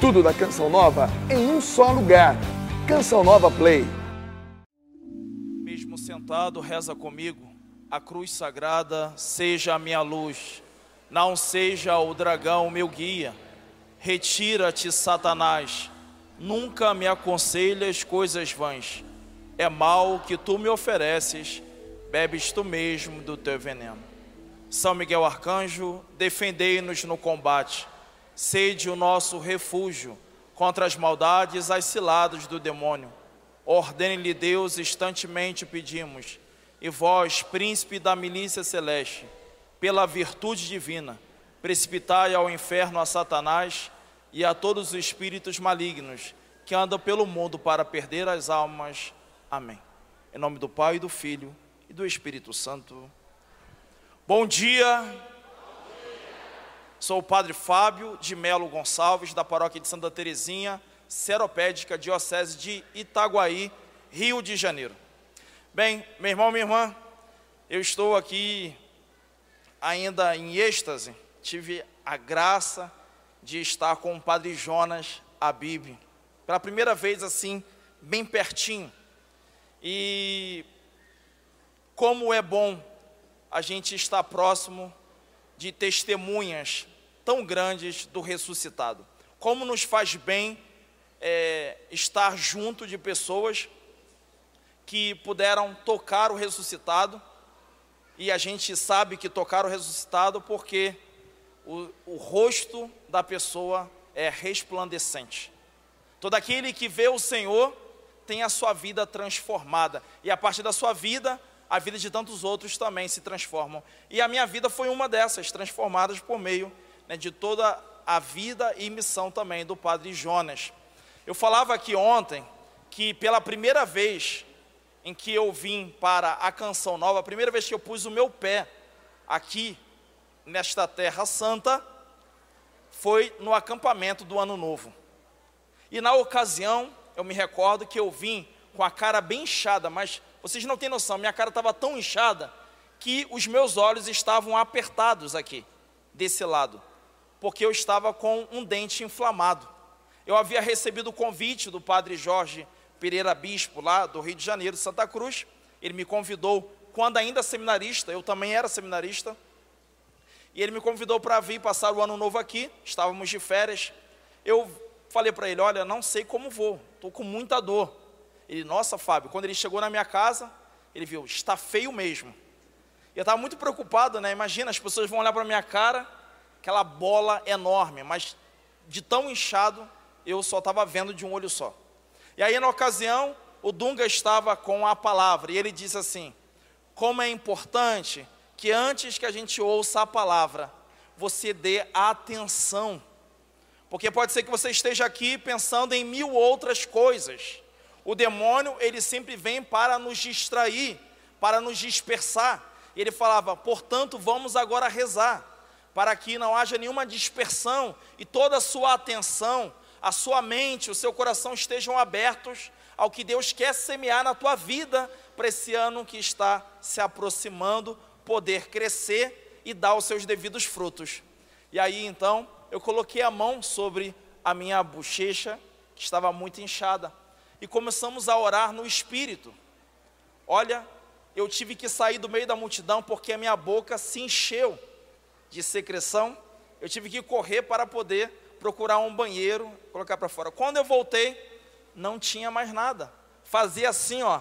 Tudo da Canção Nova em um só lugar. Canção Nova Play. Mesmo sentado, reza comigo. A cruz sagrada seja a minha luz, não seja o dragão meu guia. Retira-te, Satanás. Nunca me aconselhas coisas vãs. É mal que tu me ofereces, bebes tu mesmo do teu veneno. São Miguel Arcanjo, defendei-nos no combate sede o nosso refúgio contra as maldades, as ciladas do demônio. Ordene-lhe Deus, instantemente pedimos, e vós, príncipe da milícia celeste, pela virtude divina, precipitai ao inferno a Satanás e a todos os espíritos malignos que andam pelo mundo para perder as almas. Amém. Em nome do Pai, do Filho e do Espírito Santo. Bom dia. Sou o Padre Fábio de Melo Gonçalves, da paróquia de Santa Terezinha, Seropédica, Diocese de Itaguaí, Rio de Janeiro. Bem, meu irmão, minha irmã, eu estou aqui ainda em êxtase. Tive a graça de estar com o Padre Jonas Abib, pela primeira vez assim, bem pertinho. E como é bom a gente estar próximo de testemunhas tão grandes do ressuscitado. Como nos faz bem é, estar junto de pessoas que puderam tocar o ressuscitado, e a gente sabe que tocar o ressuscitado porque o, o rosto da pessoa é resplandecente. Todo aquele que vê o Senhor tem a sua vida transformada, e a partir da sua vida, a vida de tantos outros também se transformam. E a minha vida foi uma dessas, transformadas por meio né, de toda a vida e missão também do padre Jonas. Eu falava aqui ontem que pela primeira vez em que eu vim para a Canção Nova, a primeira vez que eu pus o meu pé aqui nesta terra santa, foi no acampamento do Ano Novo. E na ocasião, eu me recordo que eu vim com a cara bem inchada, mas vocês não têm noção, minha cara estava tão inchada que os meus olhos estavam apertados aqui, desse lado porque eu estava com um dente inflamado. Eu havia recebido o convite do padre Jorge Pereira Bispo, lá do Rio de Janeiro, Santa Cruz. Ele me convidou, quando ainda seminarista, eu também era seminarista, e ele me convidou para vir passar o ano novo aqui, estávamos de férias. Eu falei para ele: Olha, não sei como vou, estou com muita dor. Ele, nossa, Fábio, quando ele chegou na minha casa, ele viu, está feio mesmo. E eu estava muito preocupado, né? Imagina, as pessoas vão olhar para a minha cara aquela bola enorme, mas de tão inchado eu só estava vendo de um olho só. E aí, na ocasião, o Dunga estava com a palavra e ele disse assim: Como é importante que antes que a gente ouça a palavra, você dê atenção, porque pode ser que você esteja aqui pensando em mil outras coisas. O demônio, ele sempre vem para nos distrair, para nos dispersar. Ele falava: portanto, vamos agora rezar para que não haja nenhuma dispersão e toda a sua atenção, a sua mente, o seu coração estejam abertos ao que Deus quer semear na tua vida para esse ano que está se aproximando, poder crescer e dar os seus devidos frutos. E aí então eu coloquei a mão sobre a minha bochecha, que estava muito inchada, e começamos a orar no espírito. Olha, eu tive que sair do meio da multidão porque a minha boca se encheu de secreção, eu tive que correr para poder procurar um banheiro, colocar para fora. Quando eu voltei, não tinha mais nada. Fazia assim, ó,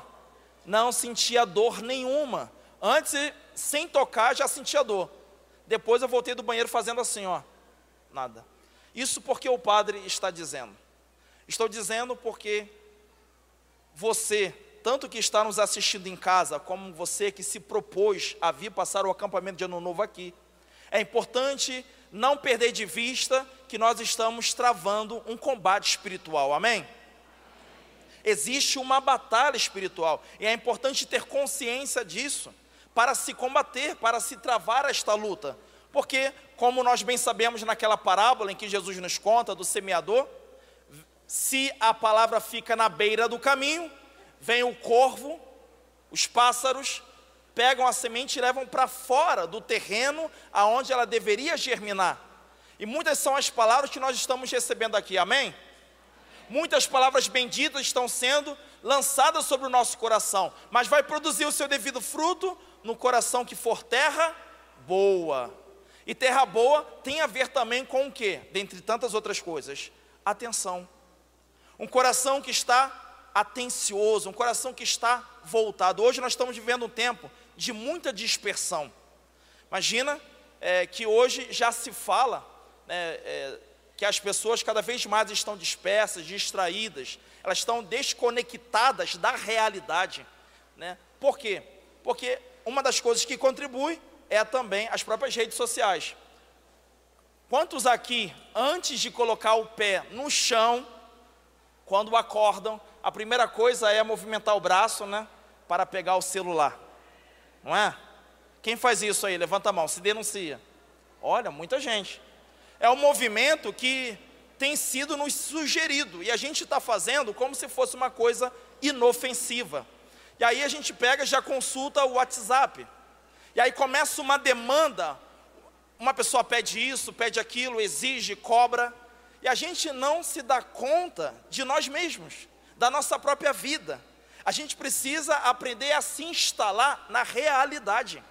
não sentia dor nenhuma. Antes, sem tocar, já sentia dor. Depois eu voltei do banheiro fazendo assim, ó, nada. Isso porque o padre está dizendo. Estou dizendo porque você, tanto que está nos assistindo em casa, como você que se propôs a vir passar o acampamento de ano novo aqui, é importante não perder de vista que nós estamos travando um combate espiritual, amém? Existe uma batalha espiritual e é importante ter consciência disso para se combater, para se travar esta luta. Porque, como nós bem sabemos naquela parábola em que Jesus nos conta do semeador, se a palavra fica na beira do caminho, vem o corvo, os pássaros pegam a semente e levam para fora do terreno aonde ela deveria germinar. E muitas são as palavras que nós estamos recebendo aqui, amém? Muitas palavras benditas estão sendo lançadas sobre o nosso coração, mas vai produzir o seu devido fruto no coração que for terra boa. E terra boa tem a ver também com o que? Dentre tantas outras coisas, atenção. Um coração que está atencioso, um coração que está voltado. Hoje nós estamos vivendo um tempo de muita dispersão. Imagina é, que hoje já se fala né, é, que as pessoas cada vez mais estão dispersas, distraídas, elas estão desconectadas da realidade. Né? Por quê? Porque uma das coisas que contribui é também as próprias redes sociais. Quantos aqui, antes de colocar o pé no chão, quando acordam, a primeira coisa é movimentar o braço, né? Para pegar o celular. Não é? Quem faz isso aí? Levanta a mão, se denuncia. Olha, muita gente. É um movimento que tem sido nos sugerido e a gente está fazendo como se fosse uma coisa inofensiva. E aí a gente pega já consulta o WhatsApp. E aí começa uma demanda. Uma pessoa pede isso, pede aquilo, exige, cobra. E a gente não se dá conta de nós mesmos da nossa própria vida. A gente precisa aprender a se instalar na realidade.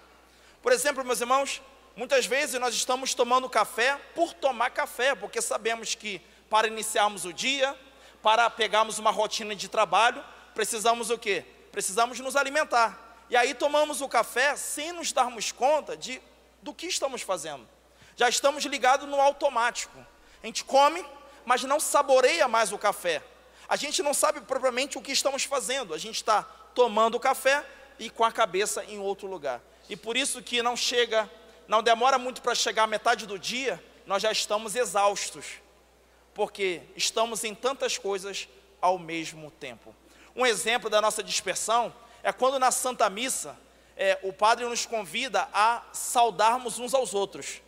Por exemplo, meus irmãos, muitas vezes nós estamos tomando café por tomar café, porque sabemos que para iniciarmos o dia, para pegarmos uma rotina de trabalho, precisamos o quê? Precisamos nos alimentar. E aí tomamos o café sem nos darmos conta de do que estamos fazendo. Já estamos ligados no automático. A gente come, mas não saboreia mais o café a gente não sabe propriamente o que estamos fazendo, a gente está tomando café e com a cabeça em outro lugar. E por isso que não chega, não demora muito para chegar à metade do dia, nós já estamos exaustos, porque estamos em tantas coisas ao mesmo tempo. Um exemplo da nossa dispersão é quando na Santa Missa é, o padre nos convida a saudarmos uns aos outros.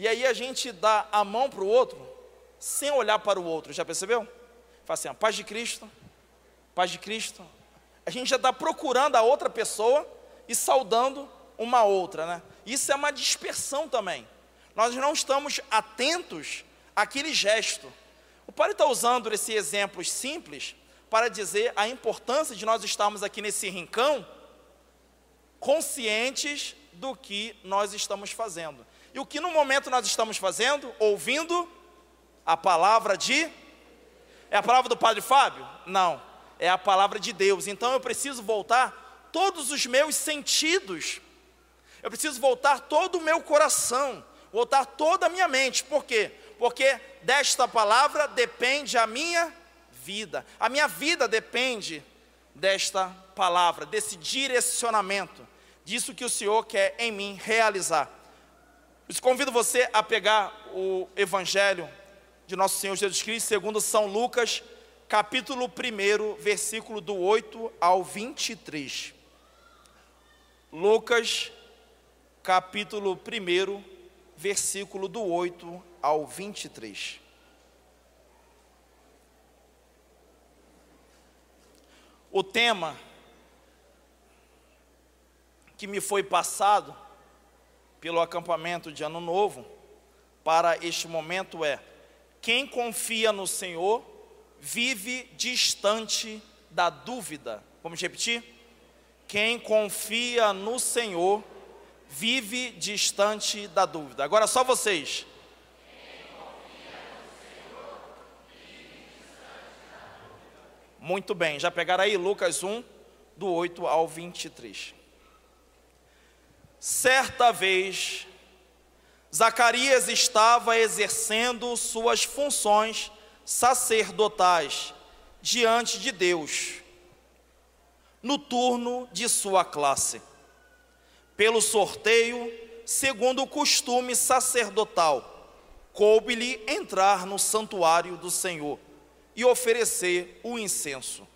E aí a gente dá a mão para o outro sem olhar para o outro, já percebeu? Fala assim, a paz de Cristo, paz de Cristo. A gente já está procurando a outra pessoa e saudando uma outra, né? Isso é uma dispersão também. Nós não estamos atentos àquele gesto. O Pai está usando esses exemplos simples para dizer a importância de nós estarmos aqui nesse rincão conscientes do que nós estamos fazendo. E o que no momento nós estamos fazendo? Ouvindo a palavra de é a palavra do Padre Fábio? Não, é a palavra de Deus. Então eu preciso voltar todos os meus sentidos, eu preciso voltar todo o meu coração, voltar toda a minha mente. Por quê? Porque desta palavra depende a minha vida. A minha vida depende desta palavra, desse direcionamento, disso que o Senhor quer em mim realizar. Eu convido você a pegar o Evangelho de nosso Senhor Jesus Cristo, segundo São Lucas, capítulo 1, versículo do 8 ao 23. Lucas, capítulo 1, versículo do 8 ao 23. O tema que me foi passado pelo acampamento de Ano Novo para este momento é quem confia no Senhor vive distante da dúvida. Vamos repetir? Quem confia no Senhor vive distante da dúvida. Agora só vocês. Muito bem, já pegaram aí Lucas 1, do 8 ao 23. Certa vez, Zacarias estava exercendo suas funções sacerdotais diante de Deus, no turno de sua classe. Pelo sorteio, segundo o costume sacerdotal, coube-lhe entrar no santuário do Senhor e oferecer o incenso.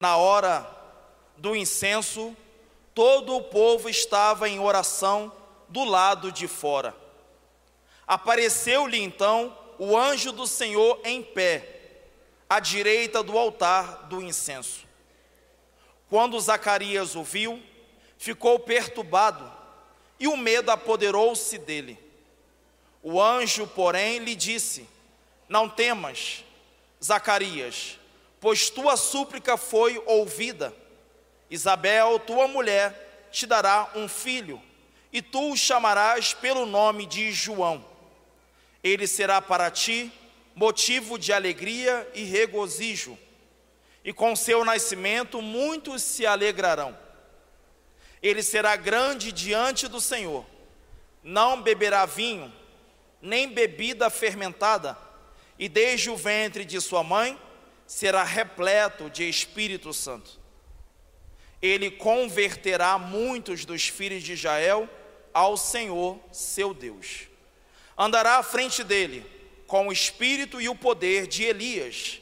Na hora do incenso, todo o povo estava em oração do lado de fora. Apareceu-lhe então o anjo do Senhor em pé, à direita do altar do incenso. Quando Zacarias o viu, ficou perturbado e o medo apoderou-se dele. O anjo, porém, lhe disse: Não temas, Zacarias, pois tua súplica foi ouvida. Isabel, tua mulher, te dará um filho, e tu o chamarás pelo nome de João. Ele será para ti motivo de alegria e regozijo, e com seu nascimento muitos se alegrarão. Ele será grande diante do Senhor, não beberá vinho, nem bebida fermentada, e desde o ventre de sua mãe será repleto de Espírito Santo. Ele converterá muitos dos filhos de Israel ao Senhor seu Deus. Andará à frente dele com o espírito e o poder de Elias,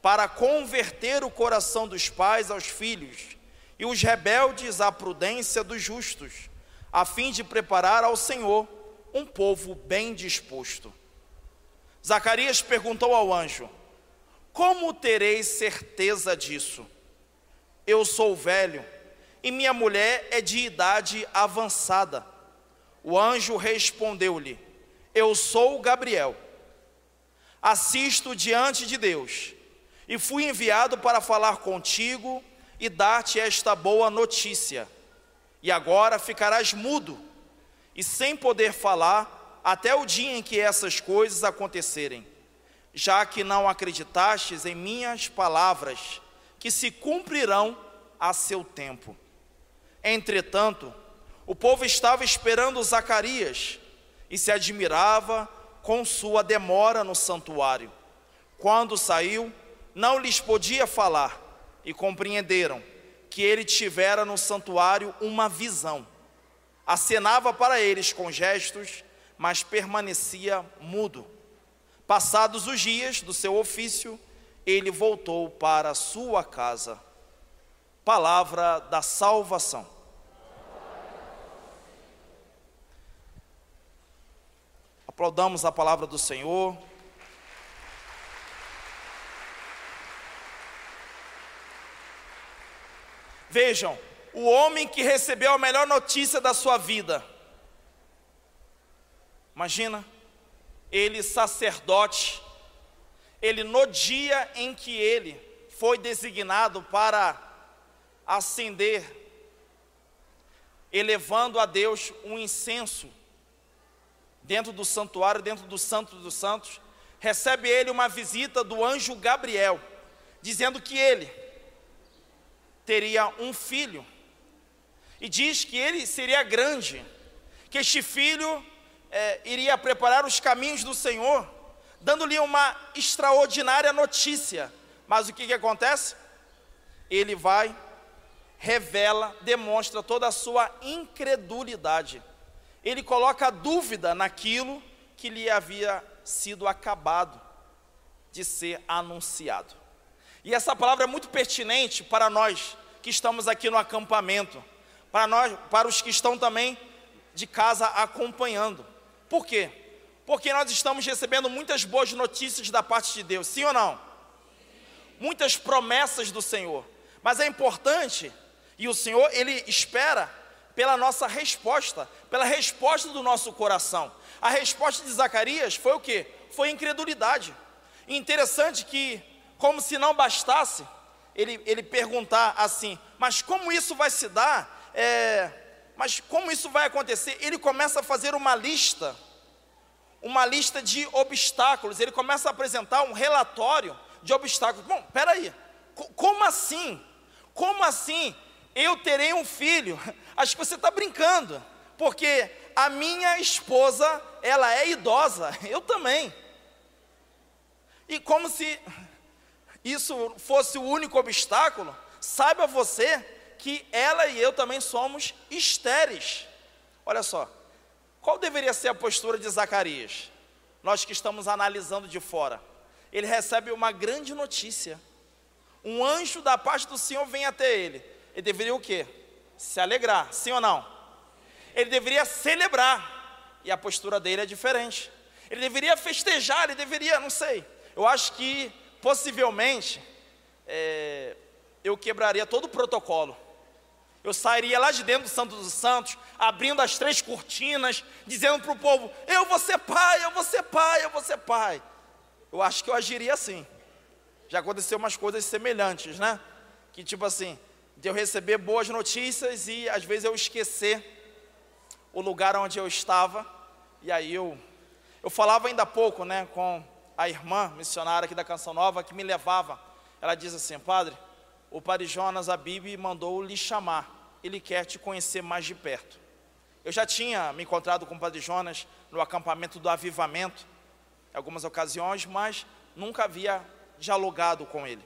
para converter o coração dos pais aos filhos e os rebeldes à prudência dos justos, a fim de preparar ao Senhor um povo bem disposto. Zacarias perguntou ao anjo: Como terei certeza disso? Eu sou velho e minha mulher é de idade avançada. O anjo respondeu-lhe: Eu sou Gabriel. Assisto diante de Deus e fui enviado para falar contigo e dar-te esta boa notícia. E agora ficarás mudo e sem poder falar até o dia em que essas coisas acontecerem, já que não acreditastes em minhas palavras, que se cumprirão a seu tempo. Entretanto, o povo estava esperando Zacarias e se admirava com sua demora no santuário. Quando saiu, não lhes podia falar e compreenderam que ele tivera no santuário uma visão. Acenava para eles com gestos mas permanecia mudo. Passados os dias do seu ofício, ele voltou para sua casa. Palavra da salvação. Aplaudamos a palavra do Senhor. Vejam, o homem que recebeu a melhor notícia da sua vida Imagina, ele sacerdote, ele no dia em que ele foi designado para acender, elevando a Deus um incenso dentro do santuário, dentro do Santo dos Santos, recebe ele uma visita do anjo Gabriel, dizendo que ele teria um filho, e diz que ele seria grande, que este filho é, iria preparar os caminhos do Senhor, dando-lhe uma extraordinária notícia. Mas o que, que acontece? Ele vai, revela, demonstra toda a sua incredulidade. Ele coloca dúvida naquilo que lhe havia sido acabado de ser anunciado. E essa palavra é muito pertinente para nós que estamos aqui no acampamento, para nós, para os que estão também de casa acompanhando. Por quê? Porque nós estamos recebendo muitas boas notícias da parte de Deus, sim ou não? Muitas promessas do Senhor. Mas é importante, e o Senhor, Ele espera pela nossa resposta, pela resposta do nosso coração. A resposta de Zacarias foi o quê? Foi incredulidade. Interessante que, como se não bastasse, ele, ele perguntar assim, mas como isso vai se dar? É, mas como isso vai acontecer? Ele começa a fazer uma lista, uma lista de obstáculos. Ele começa a apresentar um relatório de obstáculos. Bom, peraí, como assim? Como assim eu terei um filho? Acho que você está brincando, porque a minha esposa, ela é idosa, eu também. E como se isso fosse o único obstáculo, saiba você que ela e eu também somos estéreis. Olha só, qual deveria ser a postura de Zacarias? Nós que estamos analisando de fora. Ele recebe uma grande notícia. Um anjo da parte do Senhor vem até ele. Ele deveria o quê? Se alegrar, sim ou não? Ele deveria celebrar. E a postura dele é diferente. Ele deveria festejar, ele deveria, não sei. Eu acho que possivelmente é, eu quebraria todo o protocolo eu sairia lá de dentro do Santo dos Santos, abrindo as três cortinas, dizendo para o povo: Eu vou ser pai, eu vou ser pai, eu vou ser pai. Eu acho que eu agiria assim. Já aconteceu umas coisas semelhantes, né? Que tipo assim, de eu receber boas notícias e às vezes eu esquecer o lugar onde eu estava. E aí eu, eu falava ainda há pouco, né, com a irmã missionária aqui da Canção Nova que me levava. Ela diz assim, padre, o padre Jonas Abib mandou lhe chamar ele quer te conhecer mais de perto. Eu já tinha me encontrado com o Padre Jonas no acampamento do Avivamento, em algumas ocasiões, mas nunca havia dialogado com ele.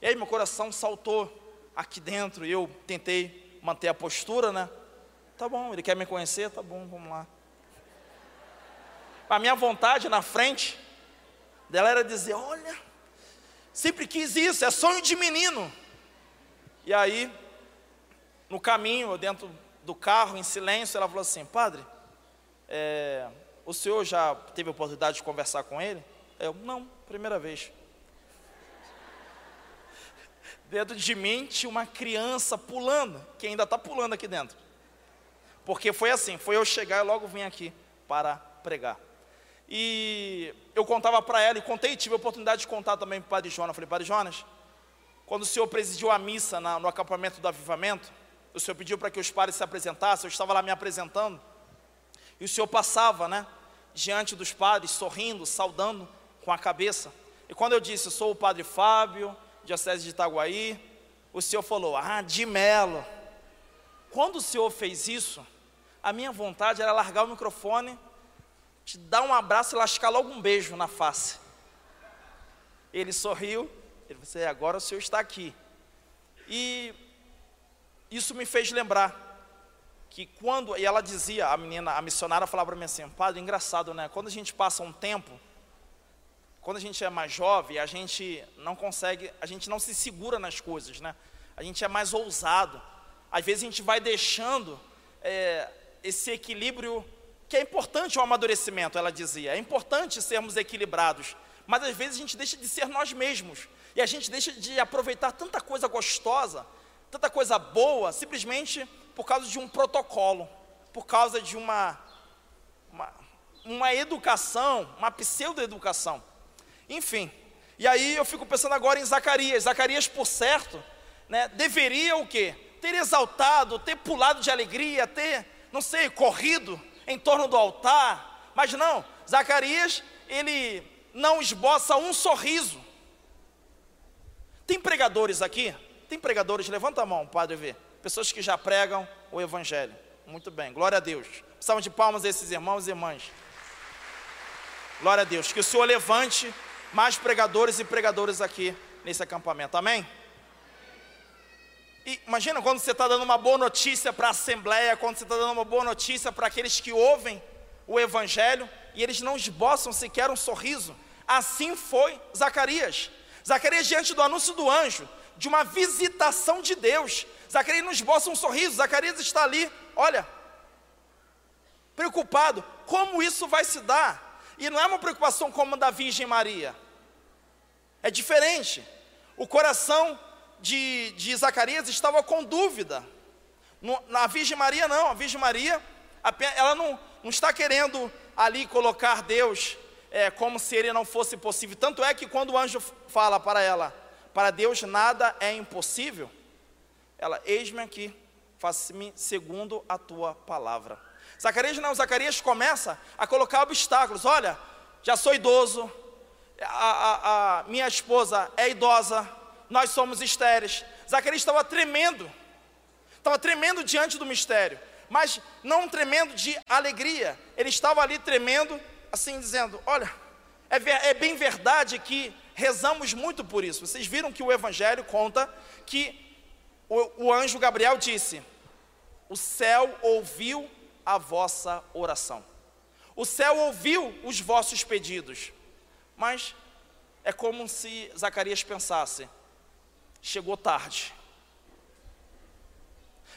E aí meu coração saltou aqui dentro e eu tentei manter a postura, né? Tá bom, ele quer me conhecer, tá bom, vamos lá. A minha vontade na frente dela era dizer: Olha, sempre quis isso, é sonho de menino. E aí no caminho, dentro do carro, em silêncio, ela falou assim: Padre, é, o senhor já teve a oportunidade de conversar com ele? Eu, não, primeira vez. Dentro de mim tinha uma criança pulando, que ainda está pulando aqui dentro. Porque foi assim: foi eu chegar e logo vim aqui para pregar. E eu contava para ela, e contei, tive a oportunidade de contar também para o Padre Jonas. Falei, Padre Jonas, quando o senhor presidiu a missa na, no acampamento do avivamento, o Senhor pediu para que os padres se apresentassem, eu estava lá me apresentando, e o Senhor passava, né, diante dos padres, sorrindo, saudando com a cabeça. E quando eu disse, sou o padre Fábio, diocese de Itaguaí, o Senhor falou, ah, de Melo. Quando o Senhor fez isso, a minha vontade era largar o microfone, te dar um abraço e lascar logo um beijo na face. Ele sorriu, ele disse, agora o Senhor está aqui. E isso me fez lembrar que quando, e ela dizia, a menina, a missionária falava para mim assim, padre, engraçado, né? Quando a gente passa um tempo, quando a gente é mais jovem, a gente não consegue, a gente não se segura nas coisas, né? A gente é mais ousado. Às vezes a gente vai deixando é, esse equilíbrio, que é importante o amadurecimento, ela dizia, é importante sermos equilibrados, mas às vezes a gente deixa de ser nós mesmos, e a gente deixa de aproveitar tanta coisa gostosa, tanta coisa boa, simplesmente por causa de um protocolo, por causa de uma, uma, uma educação, uma pseudo-educação. Enfim, e aí eu fico pensando agora em Zacarias. Zacarias, por certo, né, deveria o quê? Ter exaltado, ter pulado de alegria, ter, não sei, corrido em torno do altar. Mas não, Zacarias, ele não esboça um sorriso. Tem pregadores aqui tem pregadores? Levanta a mão, Padre ver. Pessoas que já pregam o Evangelho. Muito bem, glória a Deus. Precisamos de palmas a esses irmãos e irmãs. Glória a Deus. Que o Senhor levante mais pregadores e pregadoras aqui nesse acampamento. Amém? E imagina quando você está dando uma boa notícia para a Assembleia, quando você está dando uma boa notícia para aqueles que ouvem o Evangelho e eles não esboçam sequer um sorriso. Assim foi Zacarias. Zacarias, diante do anúncio do anjo, de uma visitação de Deus. Zacarias nos esboça um sorriso, Zacarias está ali, olha, preocupado, como isso vai se dar? E não é uma preocupação como a da Virgem Maria, é diferente. O coração de, de Zacarias estava com dúvida. No, na Virgem Maria, não, a Virgem Maria, ela não, não está querendo ali colocar Deus é, como se ele não fosse possível. Tanto é que quando o anjo fala para ela, para Deus nada é impossível. Ela, eis-me aqui, faça-me segundo a tua palavra. Zacarias não, Zacarias começa a colocar obstáculos. Olha, já sou idoso, a, a, a minha esposa é idosa, nós somos estéreis. Zacarias estava tremendo, estava tremendo diante do mistério, mas não tremendo de alegria, ele estava ali tremendo, assim dizendo: Olha, é, é bem verdade que rezamos muito por isso. Vocês viram que o Evangelho conta que o, o anjo Gabriel disse: O céu ouviu a vossa oração. O céu ouviu os vossos pedidos. Mas é como se Zacarias pensasse: chegou tarde.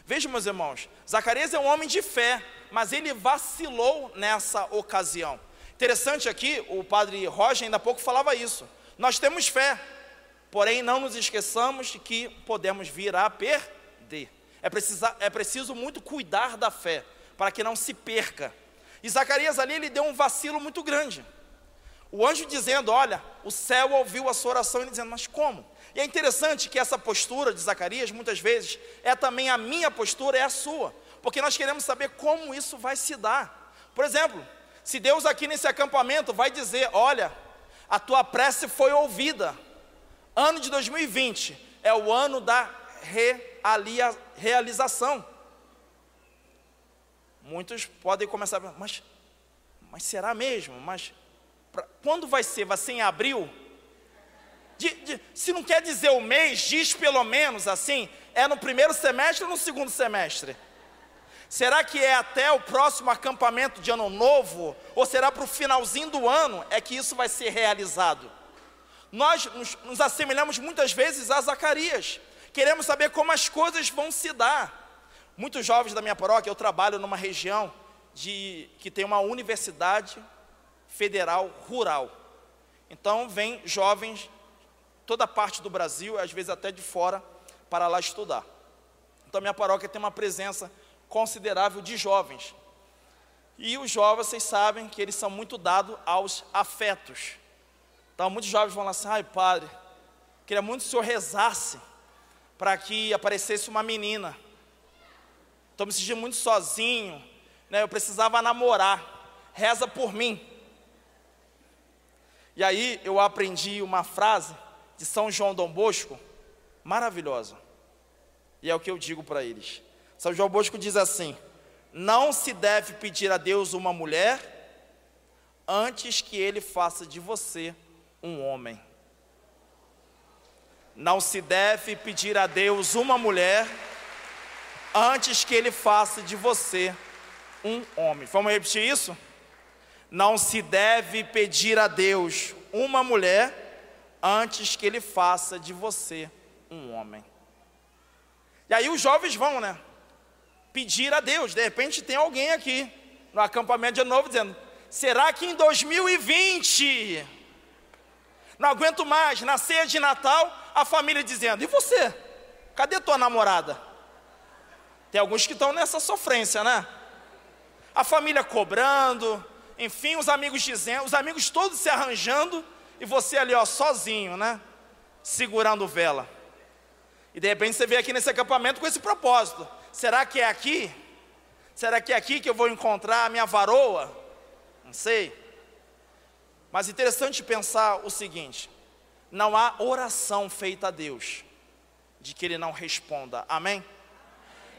Vejam, meus irmãos, Zacarias é um homem de fé, mas ele vacilou nessa ocasião. Interessante aqui, o padre Roger ainda há pouco falava isso. Nós temos fé, porém não nos esqueçamos de que podemos vir a perder. É, precisa, é preciso muito cuidar da fé, para que não se perca. E Zacarias ali, ele deu um vacilo muito grande. O anjo dizendo: Olha, o céu ouviu a sua oração, ele dizendo: Mas como? E é interessante que essa postura de Zacarias, muitas vezes, é também a minha postura, é a sua, porque nós queremos saber como isso vai se dar. Por exemplo, se Deus aqui nesse acampamento vai dizer: Olha, a tua prece foi ouvida, ano de 2020 é o ano da realização. Muitos podem começar mas, mas será mesmo? Mas pra, quando vai ser? Vai ser em abril? De, de, se não quer dizer o mês, diz pelo menos assim, é no primeiro semestre ou no segundo semestre? Será que é até o próximo acampamento de ano novo? Ou será para o finalzinho do ano é que isso vai ser realizado? Nós nos, nos assemelhamos muitas vezes a Zacarias, queremos saber como as coisas vão se dar. Muitos jovens da minha paróquia, eu trabalho numa região de, que tem uma universidade federal rural. Então, vem jovens, toda parte do Brasil, às vezes até de fora, para lá estudar. Então, minha paróquia tem uma presença considerável de jovens. E os jovens, vocês sabem que eles são muito dados aos afetos. Então, muitos jovens vão lá assim: ai, padre, queria muito que o senhor rezasse para que aparecesse uma menina. Estou me sentindo muito sozinho, né? eu precisava namorar, reza por mim. E aí eu aprendi uma frase de São João Dom Bosco, maravilhosa. E é o que eu digo para eles. São João Bosco diz assim: Não se deve pedir a Deus uma mulher antes que ele faça de você um homem. Não se deve pedir a Deus uma mulher antes que ele faça de você um homem. Vamos repetir isso? Não se deve pedir a Deus uma mulher antes que ele faça de você um homem. E aí os jovens vão, né? Pedir a Deus. De repente tem alguém aqui no acampamento de novo dizendo: será que em 2020 não aguento mais, na ceia de Natal, a família dizendo: e você? Cadê tua namorada? Tem alguns que estão nessa sofrência, né? A família cobrando, enfim, os amigos dizendo, os amigos todos se arranjando e você ali, ó, sozinho, né? Segurando vela. E de repente você vem aqui nesse acampamento com esse propósito: será que é aqui? Será que é aqui que eu vou encontrar a minha varoa? Não sei. Mas interessante pensar o seguinte: não há oração feita a Deus de que Ele não responda. Amém?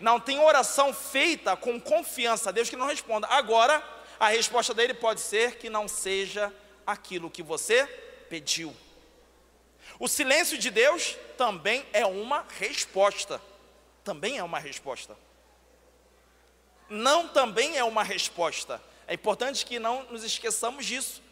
não tem oração feita com confiança a Deus que não responda. Agora, a resposta dele pode ser que não seja aquilo que você pediu. O silêncio de Deus também é uma resposta. Também é uma resposta. Não também é uma resposta. É importante que não nos esqueçamos disso.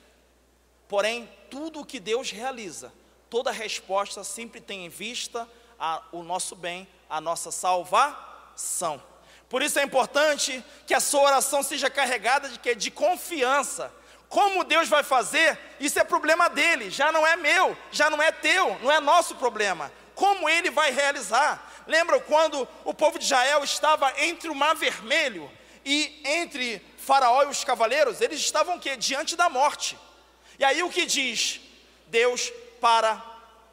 Porém, tudo o que Deus realiza, toda resposta sempre tem em vista a, o nosso bem, a nossa salvação. Por isso é importante que a sua oração seja carregada de que de confiança. Como Deus vai fazer, isso é problema dele, já não é meu, já não é teu, não é nosso problema. Como ele vai realizar? Lembra quando o povo de Israel estava entre o mar vermelho e entre Faraó e os cavaleiros, eles estavam que diante da morte. E aí o que diz Deus para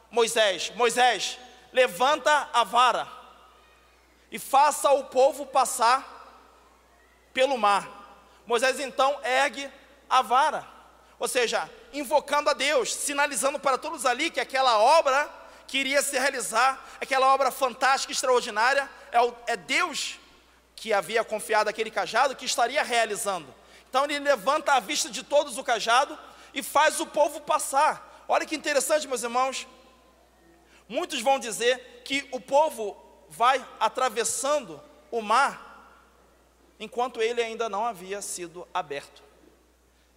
Moisés? Moisés, levanta a vara e faça o povo passar pelo mar. Moisés então ergue a vara, ou seja, invocando a Deus, sinalizando para todos ali que aquela obra que iria se realizar, aquela obra fantástica, extraordinária, é, é Deus que havia confiado aquele cajado que estaria realizando. Então ele levanta a vista de todos o cajado e faz o povo passar. Olha que interessante, meus irmãos. Muitos vão dizer que o povo vai atravessando o mar enquanto ele ainda não havia sido aberto.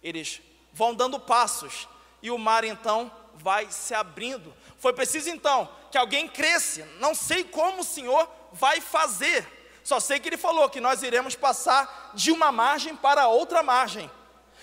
Eles vão dando passos e o mar então vai se abrindo. Foi preciso então que alguém cresce. Não sei como o Senhor vai fazer. Só sei que ele falou que nós iremos passar de uma margem para outra margem.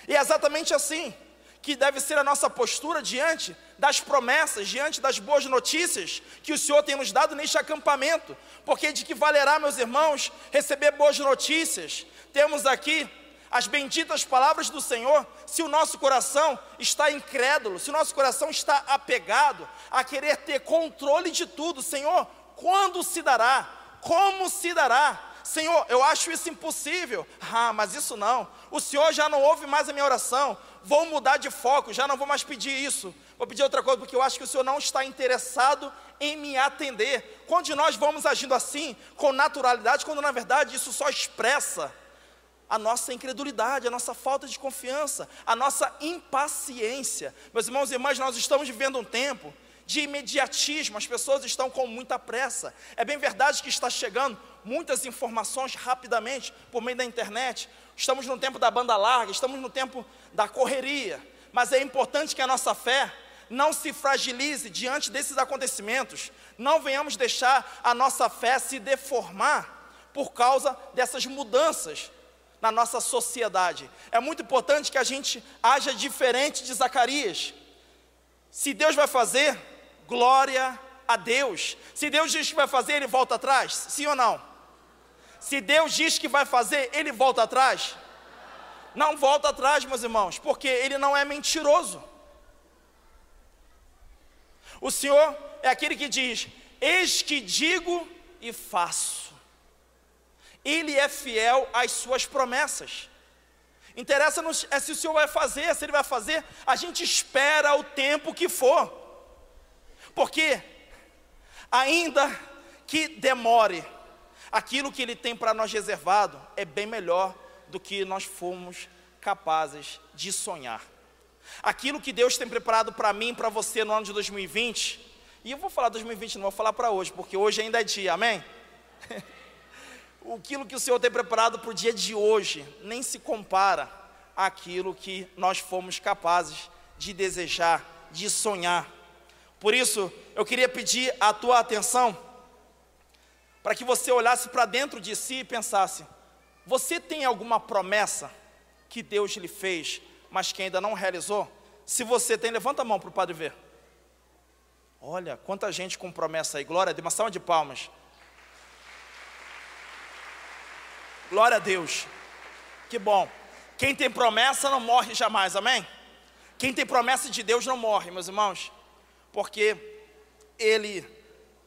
E é exatamente assim que deve ser a nossa postura diante das promessas, diante das boas notícias que o Senhor tem nos dado neste acampamento, porque de que valerá, meus irmãos, receber boas notícias? Temos aqui as benditas palavras do Senhor, se o nosso coração está incrédulo, se o nosso coração está apegado a querer ter controle de tudo, Senhor, quando se dará? Como se dará? Senhor, eu acho isso impossível. Ah, mas isso não. O Senhor já não ouve mais a minha oração. Vou mudar de foco, já não vou mais pedir isso. Vou pedir outra coisa, porque eu acho que o Senhor não está interessado em me atender. Quando nós vamos agindo assim, com naturalidade, quando na verdade isso só expressa a nossa incredulidade, a nossa falta de confiança, a nossa impaciência. Meus irmãos e irmãs, nós estamos vivendo um tempo de imediatismo, as pessoas estão com muita pressa. É bem verdade que está chegando muitas informações rapidamente por meio da internet. Estamos no tempo da banda larga, estamos no tempo da correria, mas é importante que a nossa fé não se fragilize diante desses acontecimentos, não venhamos deixar a nossa fé se deformar por causa dessas mudanças na nossa sociedade. É muito importante que a gente haja diferente de Zacarias. Se Deus vai fazer, glória a Deus. Se Deus diz que vai fazer, ele volta atrás? Sim ou não? Se Deus diz que vai fazer, ele volta atrás? Não volta atrás, meus irmãos, porque ele não é mentiroso. O Senhor é aquele que diz: Eis que digo e faço. Ele é fiel às suas promessas. Interessa-nos é se o Senhor vai fazer, se Ele vai fazer, a gente espera o tempo que for. Porque, ainda que demore, aquilo que Ele tem para nós reservado é bem melhor do que nós fomos capazes de sonhar. Aquilo que Deus tem preparado para mim, para você no ano de 2020, e eu vou falar 2020, não vou falar para hoje, porque hoje ainda é dia, amém? Aquilo que o Senhor tem preparado para o dia de hoje nem se compara àquilo que nós fomos capazes de desejar, de sonhar. Por isso, eu queria pedir a tua atenção para que você olhasse para dentro de si e pensasse: você tem alguma promessa que Deus lhe fez, mas que ainda não realizou? Se você tem, levanta a mão para o Padre ver. Olha, quanta gente com promessa aí. Glória, dê uma salva de palmas. Glória a Deus. Que bom. Quem tem promessa não morre jamais, amém? Quem tem promessa de Deus não morre, meus irmãos, porque ele,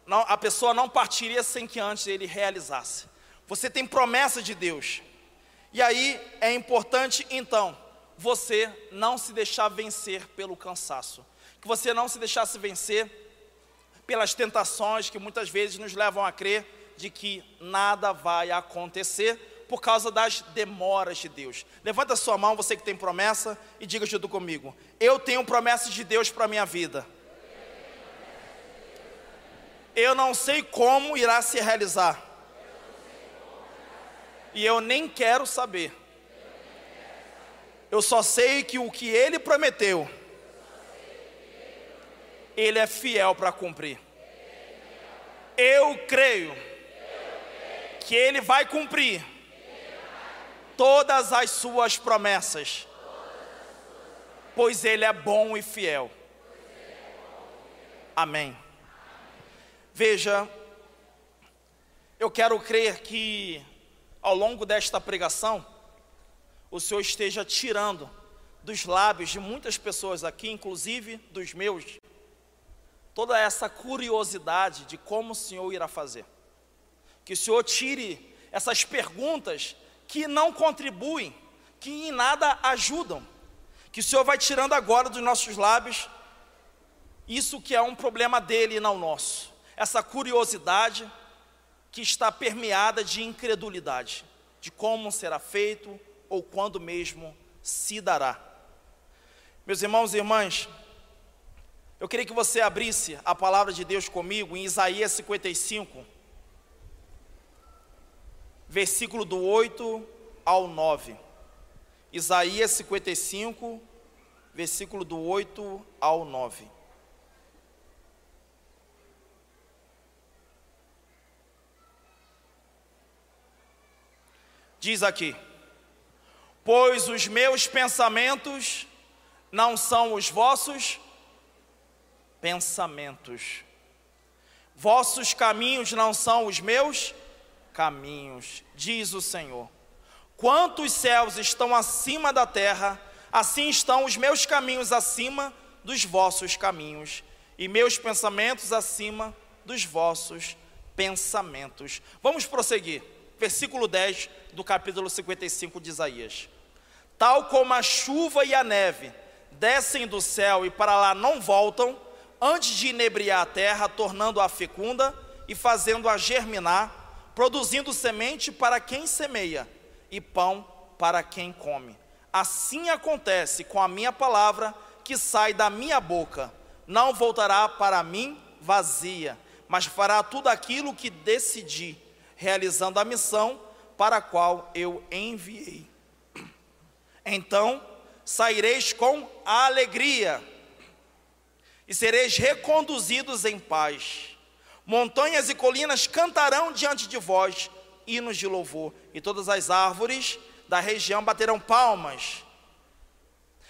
não, a pessoa não partiria sem que antes ele realizasse. Você tem promessa de Deus. E aí é importante então você não se deixar vencer pelo cansaço, que você não se deixasse vencer pelas tentações que muitas vezes nos levam a crer de que nada vai acontecer por causa das demoras de Deus. Levanta sua mão, você que tem promessa, e diga junto comigo: Eu tenho promessa de Deus para a minha vida. Eu não sei como irá se realizar e eu nem quero saber. Eu só sei que o que ele prometeu, ele é fiel para cumprir. Eu creio que ele vai cumprir todas as suas promessas, pois ele é bom e fiel. Amém. Veja, eu quero crer que ao longo desta pregação, o Senhor esteja tirando dos lábios de muitas pessoas aqui, inclusive dos meus, toda essa curiosidade de como o Senhor irá fazer. Que o Senhor tire essas perguntas que não contribuem, que em nada ajudam. Que o Senhor vai tirando agora dos nossos lábios isso que é um problema dele e não nosso. Essa curiosidade, que está permeada de incredulidade, de como será feito ou quando mesmo se dará. Meus irmãos e irmãs, eu queria que você abrisse a palavra de Deus comigo em Isaías 55, versículo do 8 ao 9. Isaías 55, versículo do 8 ao 9. Diz aqui: Pois os meus pensamentos não são os vossos pensamentos. Vossos caminhos não são os meus caminhos, diz o Senhor. Quanto os céus estão acima da terra, assim estão os meus caminhos acima dos vossos caminhos, e meus pensamentos acima dos vossos pensamentos. Vamos prosseguir. Versículo 10 do capítulo 55 de Isaías. Tal como a chuva e a neve descem do céu e para lá não voltam, antes de inebriar a terra, tornando-a fecunda e fazendo-a germinar, produzindo semente para quem semeia e pão para quem come. Assim acontece com a minha palavra que sai da minha boca, não voltará para mim vazia, mas fará tudo aquilo que decidi, realizando a missão para a qual eu enviei. Então saireis com alegria e sereis reconduzidos em paz. Montanhas e colinas cantarão diante de vós hinos de louvor, e todas as árvores da região baterão palmas.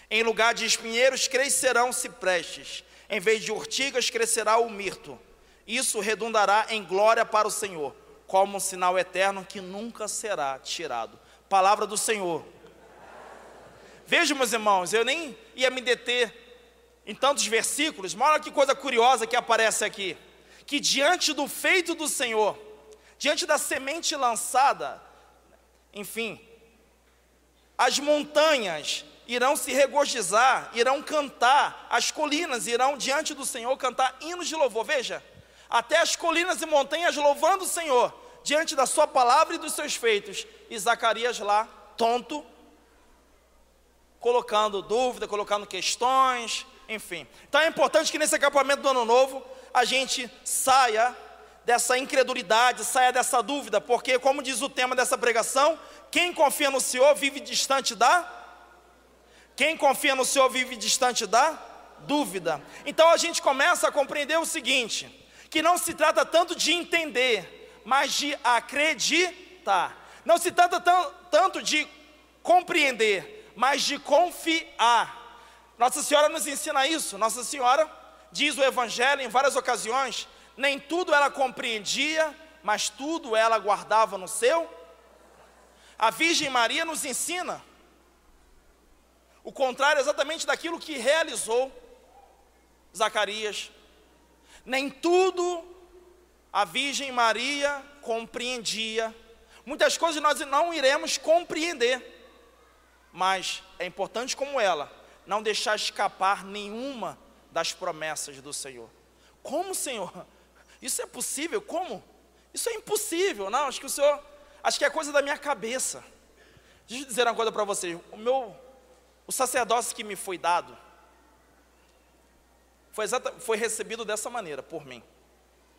Em lugar de espinheiros crescerão ciprestes, em vez de urtigas crescerá o mirto. Isso redundará em glória para o Senhor, como um sinal eterno que nunca será tirado. Palavra do Senhor. Vejam, meus irmãos, eu nem ia me deter em tantos versículos, mas olha que coisa curiosa que aparece aqui: que diante do feito do Senhor, diante da semente lançada, enfim, as montanhas irão se regozijar, irão cantar, as colinas irão diante do Senhor cantar hinos de louvor. Veja, até as colinas e montanhas louvando o Senhor, diante da Sua palavra e dos seus feitos. E Zacarias lá, tonto, colocando dúvida, colocando questões, enfim. Então é importante que nesse acampamento do Ano Novo a gente saia dessa incredulidade, saia dessa dúvida, porque, como diz o tema dessa pregação, quem confia no Senhor vive distante da. Quem confia no Senhor vive distante da dúvida. Então a gente começa a compreender o seguinte: que não se trata tanto de entender, mas de acreditar. Não se trata tanto de compreender, mas de confiar. Nossa Senhora nos ensina isso. Nossa Senhora diz o Evangelho em várias ocasiões: nem tudo ela compreendia, mas tudo ela guardava no seu. A Virgem Maria nos ensina o contrário exatamente daquilo que realizou Zacarias. Nem tudo a Virgem Maria compreendia. Muitas coisas nós não iremos compreender, mas é importante como ela não deixar escapar nenhuma das promessas do Senhor. Como, Senhor? Isso é possível? Como? Isso é impossível. Não, acho que o Senhor, acho que é coisa da minha cabeça. Deixa eu dizer uma coisa para vocês. O meu, o sacerdócio que me foi dado, foi, exata, foi recebido dessa maneira, por mim.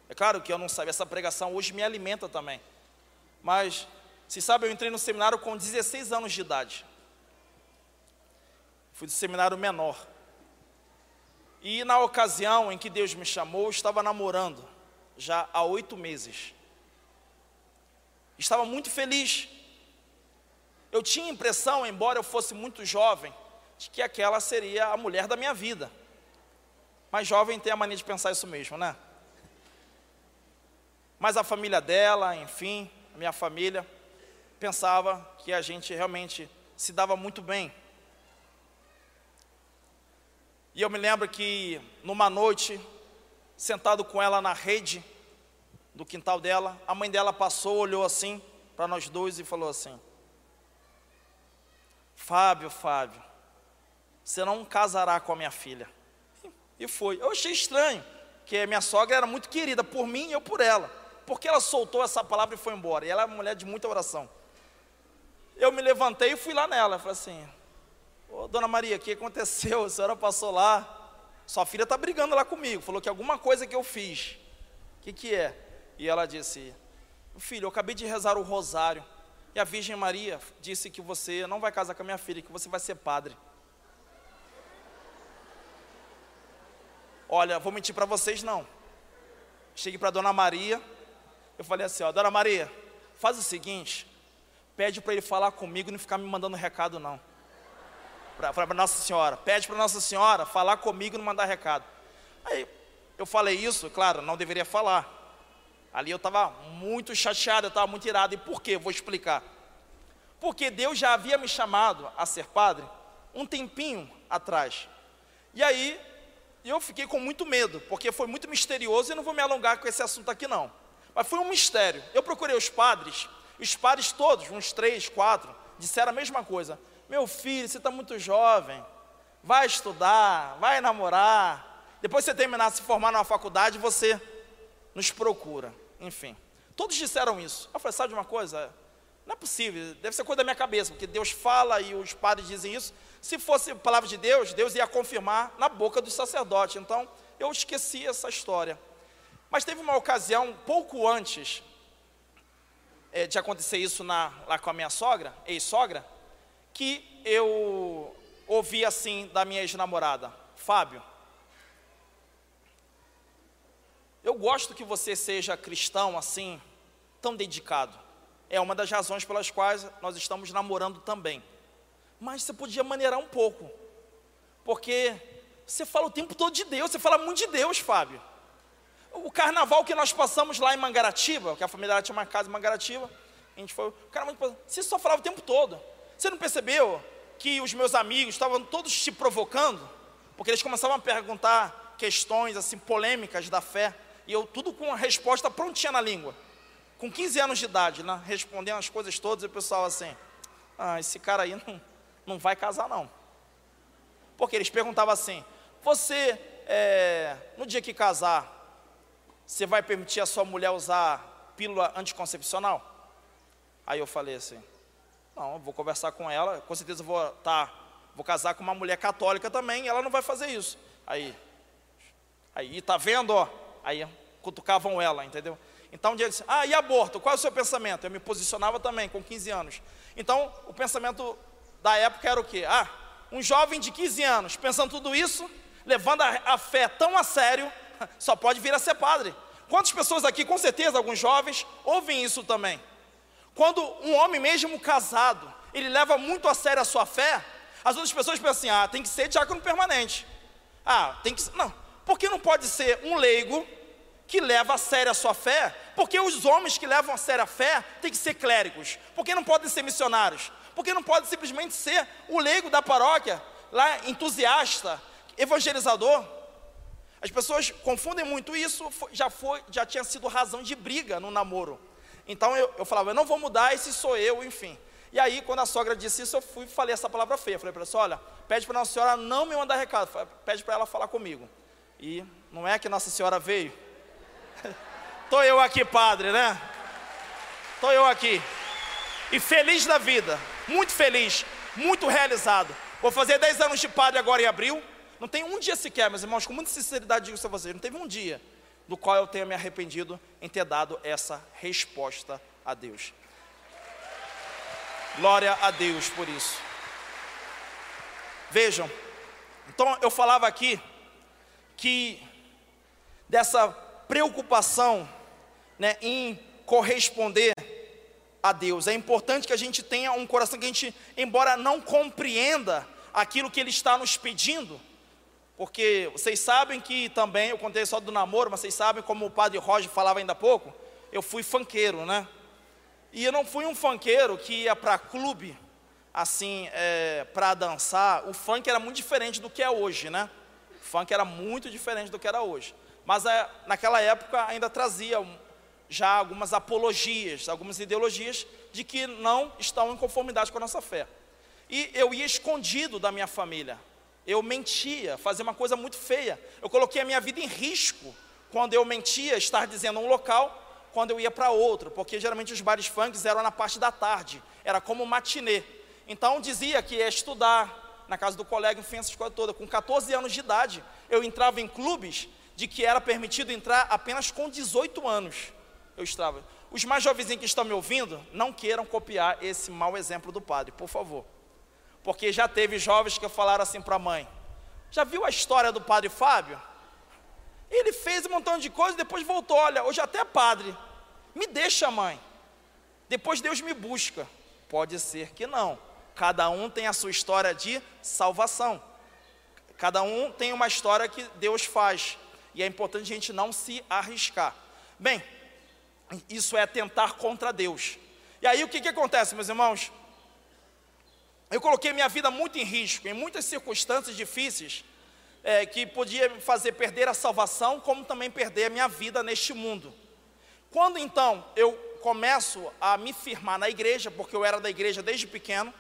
É claro que eu não sabia, essa pregação hoje me alimenta também. Mas, se sabe, eu entrei no seminário com 16 anos de idade. Fui do seminário menor. E na ocasião em que Deus me chamou, eu estava namorando, já há oito meses. Estava muito feliz. Eu tinha impressão, embora eu fosse muito jovem, de que aquela seria a mulher da minha vida. Mas jovem tem a mania de pensar isso mesmo, né? Mas a família dela, enfim, a minha família, pensava que a gente realmente se dava muito bem. E eu me lembro que numa noite, sentado com ela na rede do quintal dela, a mãe dela passou, olhou assim para nós dois e falou assim: Fábio, Fábio, você não casará com a minha filha. E foi. Eu achei estranho, que a minha sogra era muito querida por mim e eu por ela. Porque ela soltou essa palavra e foi embora. E ela é uma mulher de muita oração. Eu me levantei e fui lá nela. Falei assim: Ô, dona Maria, o que aconteceu? A senhora passou lá. Sua filha está brigando lá comigo. Falou que alguma coisa que eu fiz. O que, que é? E ela disse: Filho, eu acabei de rezar o rosário. E a Virgem Maria disse que você não vai casar com a minha filha, que você vai ser padre. Olha, vou mentir para vocês não. Cheguei para Dona Maria, eu falei assim, ó, Dona Maria, faz o seguinte, pede para ele falar comigo e não ficar me mandando recado não. Para Nossa Senhora, pede para Nossa Senhora falar comigo e não mandar recado. Aí eu falei isso, claro, não deveria falar. Ali eu estava muito chateado, eu estava muito irado. E por quê? Vou explicar. Porque Deus já havia me chamado a ser padre um tempinho atrás. E aí eu fiquei com muito medo, porque foi muito misterioso e não vou me alongar com esse assunto aqui não. Mas foi um mistério. Eu procurei os padres, os padres todos, uns três, quatro, disseram a mesma coisa. Meu filho, você está muito jovem, vai estudar, vai namorar. Depois você terminar se formar numa faculdade, você nos procura. Enfim, todos disseram isso. Eu falei, sabe de uma coisa? Não é possível, deve ser coisa da minha cabeça, porque Deus fala e os padres dizem isso. Se fosse palavra de Deus, Deus ia confirmar na boca do sacerdote. Então, eu esqueci essa história. Mas teve uma ocasião, pouco antes é, de acontecer isso na, lá com a minha sogra, ex-sogra, que eu ouvi assim da minha ex-namorada, Fábio, eu gosto que você seja cristão assim, tão dedicado. É uma das razões pelas quais nós estamos namorando também. Mas você podia maneirar um pouco. Porque você fala o tempo todo de Deus, você fala muito de Deus, Fábio. O carnaval que nós passamos lá em Mangaratiba, que a família tinha uma casa em Mangaratiba, a gente foi, cara, você só falava o tempo todo. Você não percebeu que os meus amigos estavam todos te provocando? Porque eles começavam a perguntar questões assim polêmicas da fé, e eu tudo com a resposta prontinha na língua. Com 15 anos de idade, né, respondendo as coisas todas, e o pessoal assim: "Ah, esse cara aí não não vai casar não. Porque eles perguntavam assim: você, é, no dia que casar, você vai permitir a sua mulher usar pílula anticoncepcional? Aí eu falei assim: não, vou conversar com ela, com certeza vou tá, vou casar com uma mulher católica também, ela não vai fazer isso. Aí, aí, tá vendo, ó? Aí cutucavam ela, entendeu? Então um dia disse: Ah, e aborto? Qual é o seu pensamento? Eu me posicionava também com 15 anos. Então, o pensamento da época era o quê? Ah, um jovem de 15 anos pensando tudo isso, levando a, a fé tão a sério, só pode vir a ser padre. Quantas pessoas aqui, com certeza, alguns jovens, ouvem isso também? Quando um homem, mesmo casado, ele leva muito a sério a sua fé, as outras pessoas pensam assim: ah, tem que ser diácono permanente. Ah, tem que ser. Não, porque não pode ser um leigo que leva a sério a sua fé? Porque os homens que levam a sério a fé têm que ser clérigos. Porque não podem ser missionários? Porque não pode simplesmente ser o leigo da paróquia, lá entusiasta, evangelizador. As pessoas confundem muito isso, já, foi, já tinha sido razão de briga no namoro. Então eu, eu falava, eu não vou mudar, esse sou eu, enfim. E aí, quando a sogra disse isso, eu fui falei essa palavra feia. Falei para ela, olha, pede para Nossa Senhora não me mandar recado, pede para ela falar comigo. E não é que Nossa Senhora veio? Estou eu aqui, padre, né? Estou eu aqui. E feliz da vida muito feliz, muito realizado. Vou fazer 10 anos de padre agora em abril. Não tem um dia sequer, meus irmãos, com muita sinceridade digo isso a vocês, não teve um dia do qual eu tenha me arrependido em ter dado essa resposta a Deus. Glória a Deus por isso. Vejam, então eu falava aqui que dessa preocupação né, em corresponder a Deus. É importante que a gente tenha um coração que a gente, embora não compreenda aquilo que Ele está nos pedindo, porque vocês sabem que também, eu contei só do namoro, mas vocês sabem, como o padre Roger falava ainda há pouco, eu fui fanqueiro, né? E eu não fui um fanqueiro que ia para clube, assim, é, para dançar. O funk era muito diferente do que é hoje, né? O funk era muito diferente do que era hoje. Mas é, naquela época ainda trazia já algumas apologias, algumas ideologias de que não estão em conformidade com a nossa fé. E eu ia escondido da minha família. Eu mentia, fazia uma coisa muito feia. Eu coloquei a minha vida em risco quando eu mentia, estar dizendo um local, quando eu ia para outro, porque geralmente os bares funk eram na parte da tarde, era como matinê. Então dizia que ia estudar na casa do colega, enfim, essa coisas toda. Com 14 anos de idade, eu entrava em clubes de que era permitido entrar apenas com 18 anos eu estava. Os mais jovenzinhos que estão me ouvindo, não queiram copiar esse mau exemplo do padre, por favor. Porque já teve jovens que falaram assim para a mãe: Já viu a história do padre Fábio? Ele fez um montão de coisas, depois voltou. Olha, hoje até é padre. Me deixa, mãe. Depois Deus me busca. Pode ser que não. Cada um tem a sua história de salvação. Cada um tem uma história que Deus faz. E é importante a gente não se arriscar. Bem, isso é tentar contra Deus. E aí o que, que acontece, meus irmãos? Eu coloquei minha vida muito em risco, em muitas circunstâncias difíceis, é, que podia me fazer perder a salvação, como também perder a minha vida neste mundo. Quando então eu começo a me firmar na igreja, porque eu era da igreja desde pequeno,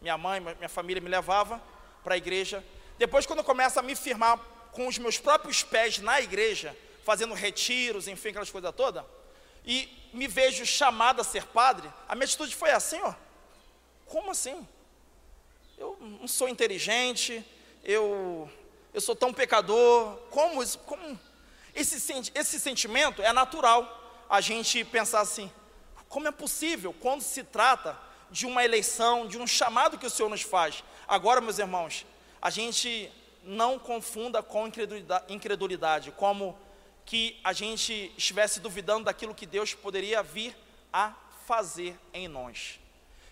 minha mãe, minha família me levava para a igreja. Depois, quando eu começo a me firmar com os meus próprios pés na igreja, fazendo retiros, enfim, aquelas coisas todas, e me vejo chamado a ser padre, a minha atitude foi assim, ó. Como assim? Eu não sou inteligente, eu, eu sou tão pecador, como? Como? Esse, esse sentimento é natural, a gente pensar assim: como é possível quando se trata de uma eleição, de um chamado que o Senhor nos faz? Agora, meus irmãos, a gente não confunda com incredulidade como que a gente estivesse duvidando daquilo que Deus poderia vir a fazer em nós.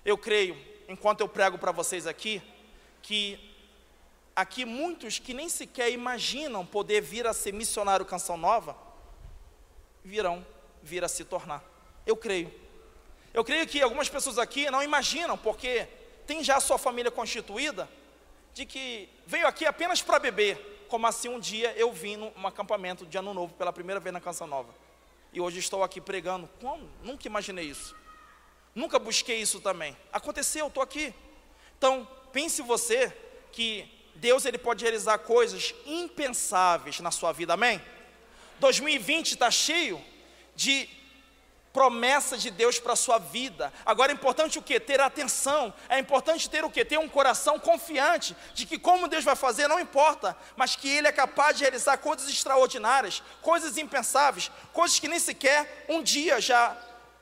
Eu creio, enquanto eu prego para vocês aqui, que aqui muitos que nem sequer imaginam poder vir a ser missionário Canção Nova, virão vir a se tornar. Eu creio. Eu creio que algumas pessoas aqui não imaginam, porque tem já a sua família constituída, de que veio aqui apenas para beber, como assim um dia eu vim num acampamento de ano novo pela primeira vez na Canção Nova. E hoje estou aqui pregando. Como? Nunca imaginei isso. Nunca busquei isso também. Aconteceu, estou aqui. Então, pense você que Deus ele pode realizar coisas impensáveis na sua vida, amém? 2020 está cheio de promessa de Deus para a sua vida. Agora é importante o que? Ter atenção. É importante ter o que? Ter um coração confiante de que como Deus vai fazer não importa, mas que Ele é capaz de realizar coisas extraordinárias, coisas impensáveis, coisas que nem sequer um dia já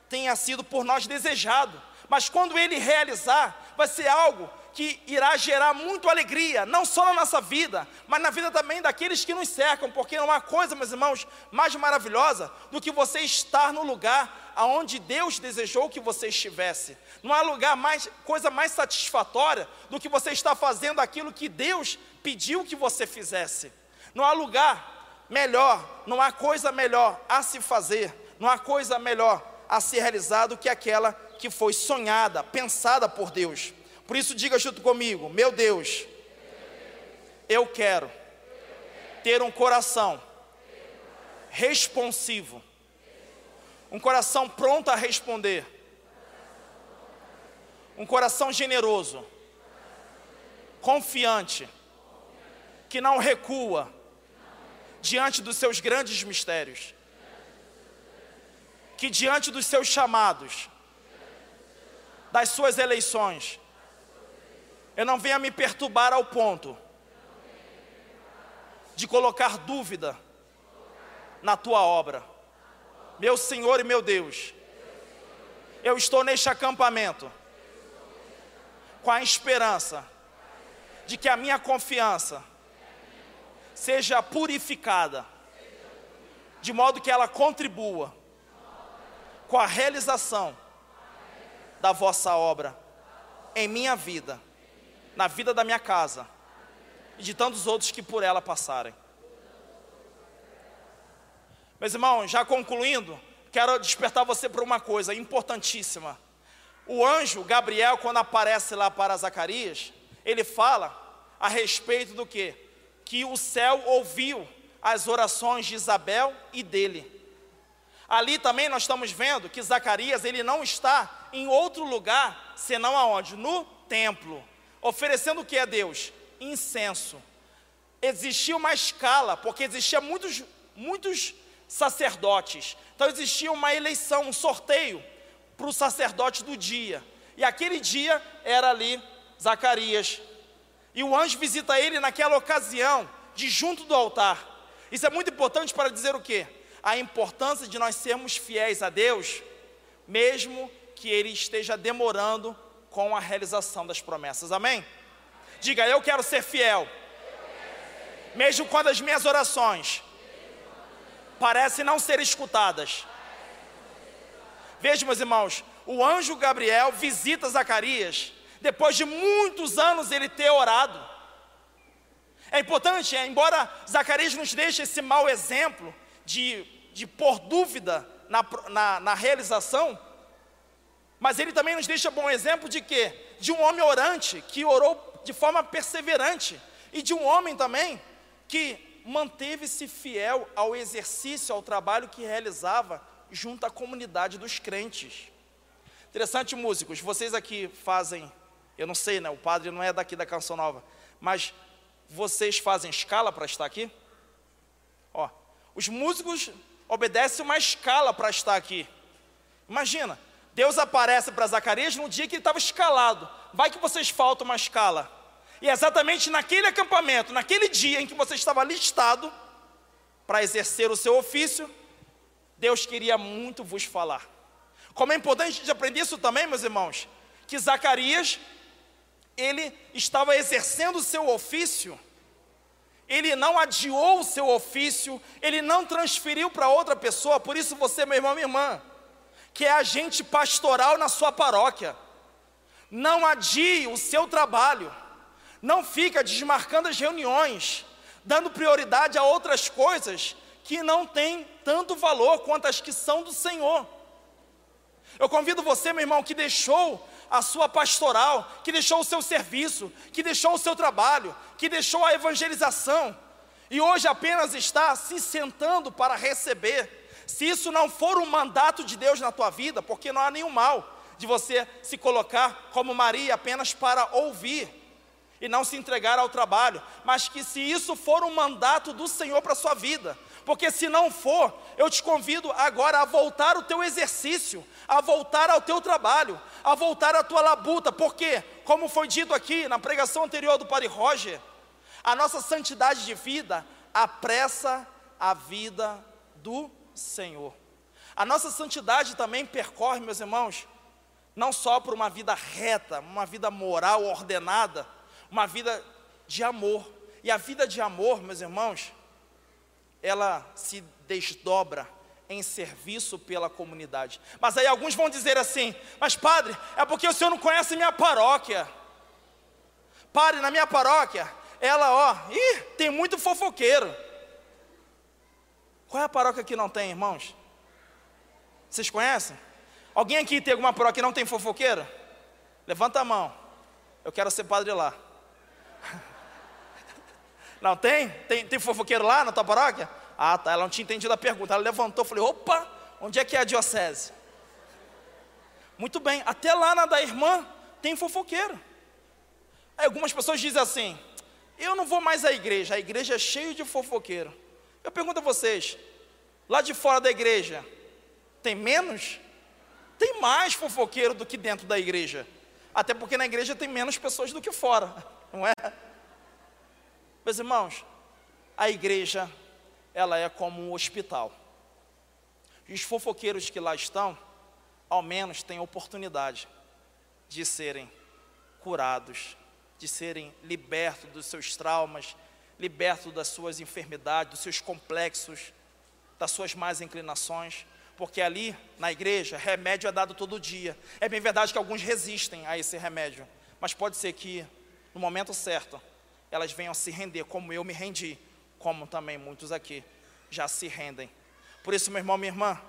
tenha sido por nós desejado. Mas quando Ele realizar, vai ser algo que irá gerar muito alegria, não só na nossa vida, mas na vida também daqueles que nos cercam, porque não há coisa, meus irmãos, mais maravilhosa do que você estar no lugar aonde Deus desejou que você estivesse. Não há lugar mais, coisa mais satisfatória do que você estar fazendo aquilo que Deus pediu que você fizesse. Não há lugar melhor, não há coisa melhor a se fazer, não há coisa melhor a ser realizada do que aquela que foi sonhada, pensada por Deus. Por isso, diga junto comigo: Meu Deus, eu quero ter um coração responsivo, um coração pronto a responder, um coração generoso, confiante, que não recua diante dos seus grandes mistérios, que diante dos seus chamados, das suas eleições, eu não venha me perturbar ao ponto de colocar dúvida na tua obra. Meu Senhor e meu Deus, eu estou neste acampamento com a esperança de que a minha confiança seja purificada, de modo que ela contribua com a realização da vossa obra em minha vida na vida da minha casa e de tantos outros que por ela passarem. Meus irmãos, já concluindo, quero despertar você para uma coisa importantíssima. O anjo Gabriel, quando aparece lá para Zacarias, ele fala a respeito do que? Que o céu ouviu as orações de Isabel e dele. Ali também nós estamos vendo que Zacarias, ele não está em outro lugar, senão aonde? No templo oferecendo o que a Deus? Incenso. Existia uma escala, porque existia muitos, muitos sacerdotes. Então existia uma eleição, um sorteio para o sacerdote do dia. E aquele dia era ali Zacarias. E o anjo visita ele naquela ocasião, de junto do altar. Isso é muito importante para dizer o quê? A importância de nós sermos fiéis a Deus, mesmo que ele esteja demorando com a realização das promessas. Amém? Diga, eu quero ser fiel. Mesmo quando as minhas orações parecem não ser escutadas. Veja, meus irmãos, o anjo Gabriel visita Zacarias depois de muitos anos ele ter orado. É importante, é, embora Zacarias nos deixe esse mau exemplo de, de pôr dúvida na, na, na realização, mas ele também nos deixa bom exemplo de quê? De um homem orante que orou de forma perseverante e de um homem também que manteve-se fiel ao exercício, ao trabalho que realizava junto à comunidade dos crentes. Interessante, músicos, vocês aqui fazem, eu não sei, né? O padre não é daqui da Canção Nova, mas vocês fazem escala para estar aqui? Os músicos obedecem uma escala para estar aqui. Imagina, Deus aparece para Zacarias no dia que ele estava escalado. Vai que vocês faltam uma escala. E é exatamente naquele acampamento, naquele dia em que você estava listado para exercer o seu ofício, Deus queria muito vos falar. Como é importante de aprender isso também, meus irmãos, que Zacarias, ele estava exercendo o seu ofício, ele não adiou o seu ofício, ele não transferiu para outra pessoa, por isso você, meu irmão, minha irmã, que é agente pastoral na sua paróquia, não adie o seu trabalho, não fica desmarcando as reuniões, dando prioridade a outras coisas que não têm tanto valor quanto as que são do Senhor. Eu convido você, meu irmão, que deixou a sua pastoral, que deixou o seu serviço, que deixou o seu trabalho, que deixou a evangelização, e hoje apenas está se sentando para receber. Se isso não for um mandato de Deus na tua vida, porque não há nenhum mal de você se colocar como Maria apenas para ouvir e não se entregar ao trabalho, mas que se isso for um mandato do Senhor para a sua vida, porque se não for, eu te convido agora a voltar ao teu exercício, a voltar ao teu trabalho, a voltar à tua labuta, porque, como foi dito aqui na pregação anterior do Padre Roger, a nossa santidade de vida apressa a vida do Senhor. A nossa santidade também percorre, meus irmãos, não só por uma vida reta, uma vida moral ordenada, uma vida de amor. E a vida de amor, meus irmãos, ela se desdobra em serviço pela comunidade. Mas aí alguns vão dizer assim: Mas padre, é porque o senhor não conhece minha paróquia. Padre, na minha paróquia, ela, ó, ih, tem muito fofoqueiro. Qual é a paróquia que não tem, irmãos? Vocês conhecem? Alguém aqui tem alguma paróquia que não tem fofoqueiro? Levanta a mão. Eu quero ser padre lá. Não tem? Tem, tem fofoqueiro lá na tua paróquia? Ah, tá. Ela não tinha entendido a pergunta. Ela levantou, falei, opa, onde é que é a diocese? Muito bem, até lá na da irmã tem fofoqueiro. Aí algumas pessoas dizem assim: eu não vou mais à igreja, a igreja é cheia de fofoqueiro. Eu pergunto a vocês: lá de fora da igreja, tem menos? Tem mais fofoqueiro do que dentro da igreja. Até porque na igreja tem menos pessoas do que fora, não é? Meus irmãos, a igreja, ela é como um hospital. E os fofoqueiros que lá estão, ao menos têm oportunidade de serem curados, de serem libertos dos seus traumas, libertos das suas enfermidades, dos seus complexos, das suas más inclinações, porque ali na igreja remédio é dado todo dia. É bem verdade que alguns resistem a esse remédio, mas pode ser que no momento certo elas venham se render, como eu me rendi, como também muitos aqui já se rendem. Por isso, meu irmão, minha irmã,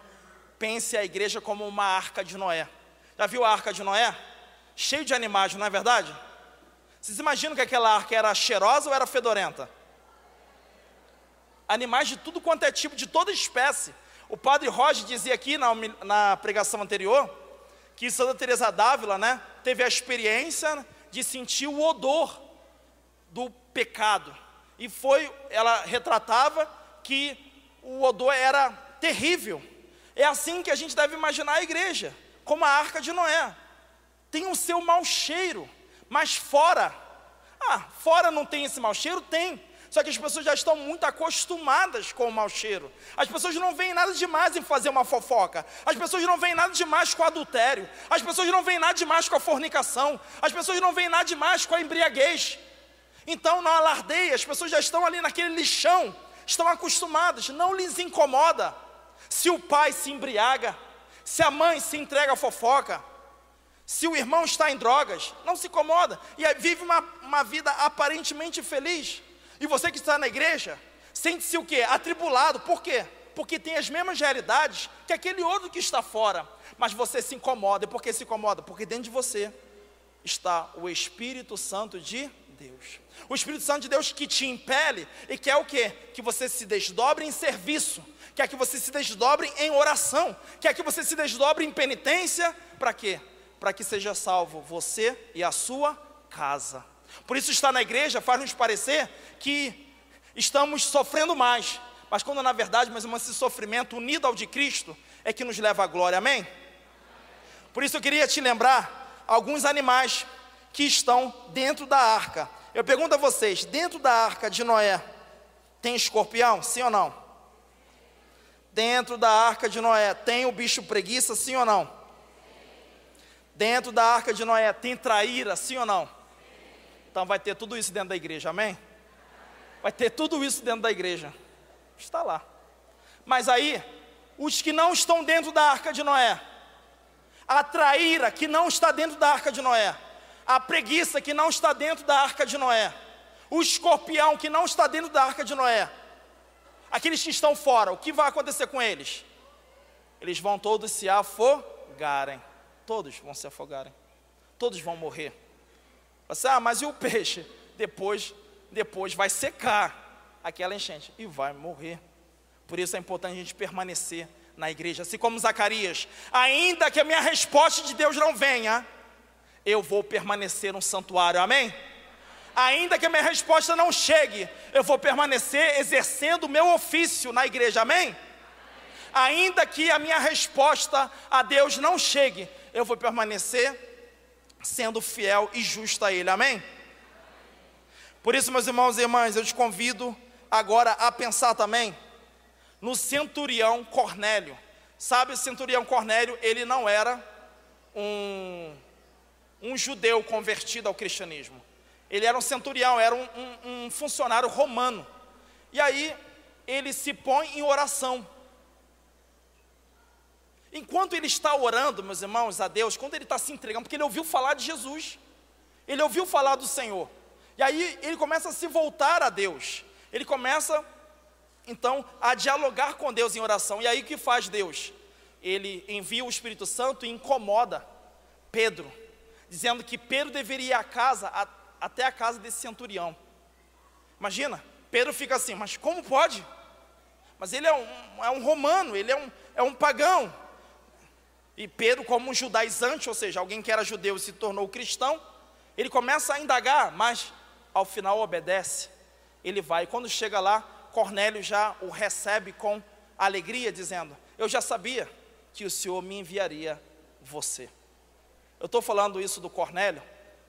pense a igreja como uma arca de Noé. Já viu a arca de Noé? Cheio de animais, não é verdade? Vocês imaginam que aquela arca era cheirosa ou era fedorenta? Animais de tudo quanto é tipo, de toda espécie. O padre Roger dizia aqui na, na pregação anterior que Santa Teresa d'Ávila, né, teve a experiência de sentir o odor do pecado. E foi, ela retratava que o odor era terrível. É assim que a gente deve imaginar a igreja, como a arca de Noé. Tem o seu mau cheiro, mas fora. Ah, fora não tem esse mau cheiro? Tem. Só que as pessoas já estão muito acostumadas com o mau cheiro. As pessoas não veem nada demais em fazer uma fofoca. As pessoas não veem nada demais com o adultério. As pessoas não veem nada demais com a fornicação. As pessoas não veem nada demais com a embriaguez. Então não alardeie, as pessoas já estão ali naquele lixão, estão acostumadas, não lhes incomoda. Se o pai se embriaga, se a mãe se entrega à fofoca, Se o irmão está em drogas, não se incomoda e vive uma, uma vida aparentemente feliz. E você que está na igreja, sente-se o quê? Atribulado. Por quê? Porque tem as mesmas realidades que aquele outro que está fora. Mas você se incomoda. E por que se incomoda? Porque dentro de você está o Espírito Santo de Deus. O Espírito Santo de Deus que te impele e quer o quê? Que você se desdobre em serviço, quer que você se desdobre em oração, quer que você se desdobre em penitência, para quê? Para que seja salvo você e a sua casa. Por isso estar na igreja faz nos parecer que estamos sofrendo mais, mas quando na verdade, mas esse sofrimento unido ao de Cristo é que nos leva à glória. Amém? Por isso eu queria te lembrar alguns animais que estão dentro da arca. Eu pergunto a vocês: dentro da arca de Noé tem escorpião? Sim ou não? Dentro da arca de Noé tem o bicho preguiça? Sim ou não? Dentro da arca de Noé tem traíra? Sim ou não? Então vai ter tudo isso dentro da igreja, amém? Vai ter tudo isso dentro da igreja. Está lá. Mas aí, os que não estão dentro da arca de Noé, a traíra que não está dentro da arca de Noé, a preguiça que não está dentro da arca de Noé, o escorpião que não está dentro da arca de Noé, aqueles que estão fora, o que vai acontecer com eles? Eles vão todos se afogarem, todos vão se afogarem, todos vão morrer. Você, ah, mas e o peixe? Depois, depois vai secar aquela enchente e vai morrer. Por isso é importante a gente permanecer na igreja, assim como Zacarias, ainda que a minha resposta de Deus não venha, eu vou permanecer no santuário, amém? Ainda que a minha resposta não chegue, eu vou permanecer exercendo o meu ofício na igreja, amém? Ainda que a minha resposta a Deus não chegue, eu vou permanecer sendo fiel e justo a Ele, amém? Por isso, meus irmãos e irmãs, eu te convido agora a pensar também no centurião Cornélio. Sabe, o centurião Cornélio, ele não era um um judeu convertido ao cristianismo. Ele era um centurião, era um, um, um funcionário romano. E aí ele se põe em oração. Enquanto ele está orando, meus irmãos, a Deus, quando ele está se entregando, porque ele ouviu falar de Jesus, ele ouviu falar do Senhor, e aí ele começa a se voltar a Deus, ele começa então a dialogar com Deus em oração, e aí o que faz Deus? Ele envia o Espírito Santo e incomoda Pedro, dizendo que Pedro deveria ir à casa, a, até a casa desse centurião. Imagina, Pedro fica assim, mas como pode? Mas ele é um, é um romano, ele é um, é um pagão. E Pedro, como um judaizante, ou seja, alguém que era judeu e se tornou cristão, ele começa a indagar, mas ao final obedece. Ele vai. Quando chega lá, Cornélio já o recebe com alegria, dizendo: Eu já sabia que o Senhor me enviaria você. Eu estou falando isso do Cornélio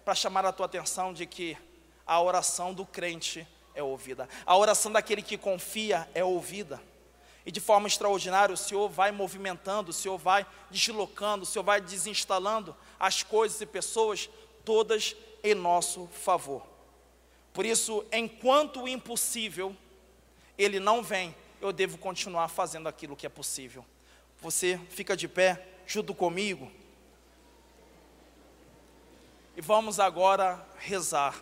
para chamar a tua atenção de que a oração do crente é ouvida, a oração daquele que confia é ouvida. E de forma extraordinária, o Senhor vai movimentando, o Senhor vai deslocando, o Senhor vai desinstalando as coisas e pessoas, todas em nosso favor. Por isso, enquanto o impossível ele não vem, eu devo continuar fazendo aquilo que é possível. Você fica de pé junto comigo. E vamos agora rezar.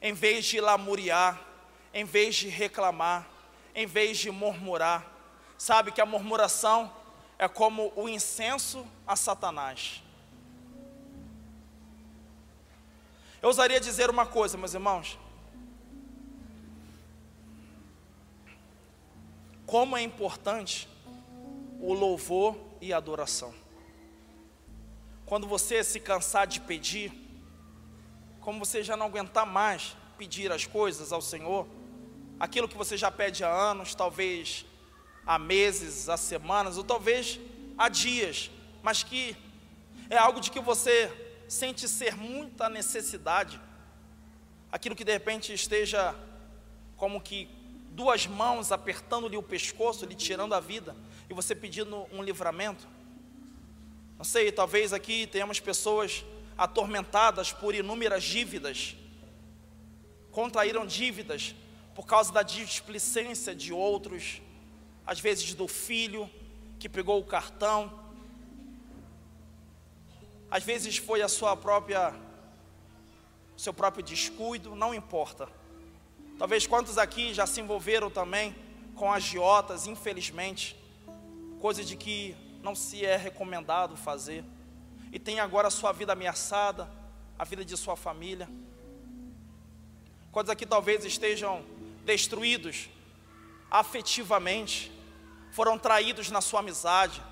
Em vez de lamuriar, em vez de reclamar, em vez de murmurar, sabe que a murmuração é como o incenso a Satanás. Eu ousaria dizer uma coisa, meus irmãos. Como é importante o louvor e a adoração. Quando você se cansar de pedir, como você já não aguentar mais pedir as coisas ao Senhor, aquilo que você já pede há anos, talvez há meses, há semanas, ou talvez há dias, mas que é algo de que você sente ser muita necessidade, aquilo que de repente esteja como que duas mãos apertando-lhe o pescoço, lhe tirando a vida, e você pedindo um livramento. Não sei, talvez aqui tenhamos pessoas atormentadas por inúmeras dívidas, contraíram dívidas por causa da displicência de outros, às vezes do filho que pegou o cartão. às vezes foi a sua própria seu próprio descuido, não importa. Talvez quantos aqui já se envolveram também com agiotas, infelizmente, coisa de que não se é recomendado fazer, e tem agora a sua vida ameaçada, a vida de sua família. Quantos aqui talvez estejam destruídos afetivamente, foram traídos na sua amizade,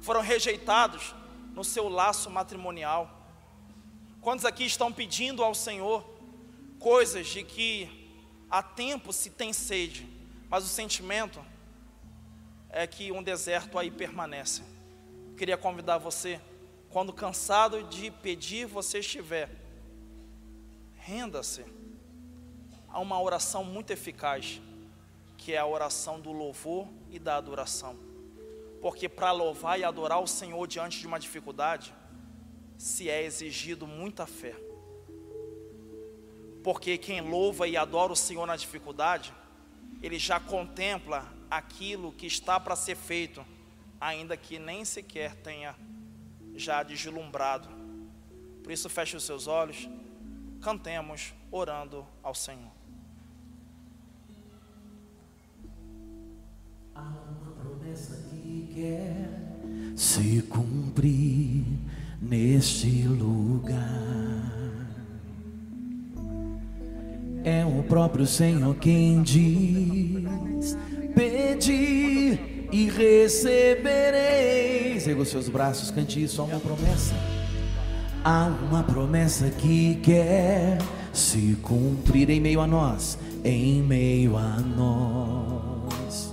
foram rejeitados no seu laço matrimonial. Quantos aqui estão pedindo ao Senhor coisas de que há tempo se tem sede, mas o sentimento é que um deserto aí permanece. Queria convidar você, quando cansado de pedir você estiver, renda-se a uma oração muito eficaz, que é a oração do louvor e da adoração. Porque para louvar e adorar o Senhor diante de uma dificuldade, se é exigido muita fé. Porque quem louva e adora o Senhor na dificuldade, ele já contempla aquilo que está para ser feito, ainda que nem sequer tenha já deslumbrado. Por isso, feche os seus olhos, cantemos orando ao Senhor. Há uma promessa que quer se cumprir neste lugar. É o próprio Senhor quem diz: Pedi e recebereis. Erga os seus braços, cante isso. Há uma promessa. Há uma promessa que quer se cumprir em meio a nós, em meio a nós.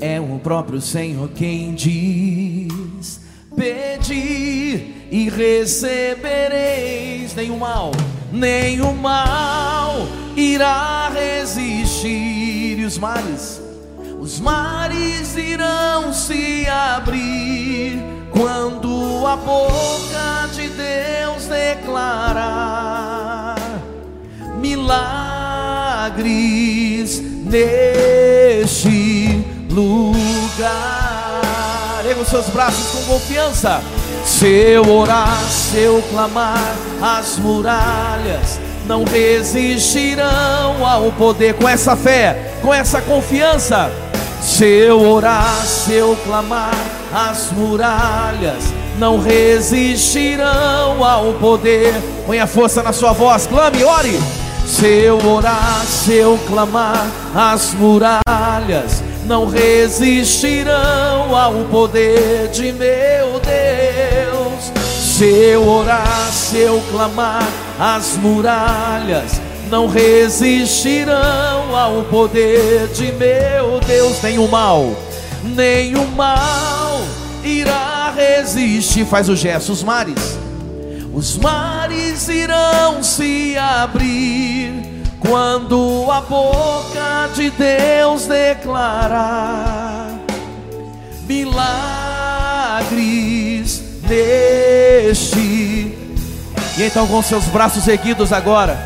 É o próprio Senhor quem diz: Pedi e recebereis. Nenhum mal, nenhum mal irá resistir. Os mares, os mares irão se abrir quando a boca de Deus declarar milagres neste lugar. Erga os seus braços com confiança. Se eu orar, se eu clamar, as muralhas não resistirão ao poder. Com essa fé, com essa confiança. Se eu orar, se eu clamar, as muralhas não resistirão ao poder. Põe a força na sua voz, clame, ore. Se eu orar, se eu clamar, as muralhas não resistirão ao poder de meu Deus. Se eu orar, se eu clamar, as muralhas não resistirão ao poder de meu Deus. Nenhum mal, nenhum mal irá resistir. Faz o gesto, os mares, os mares irão se abrir quando a boca de Deus declarar milagres neste. E então, com seus braços erguidos agora,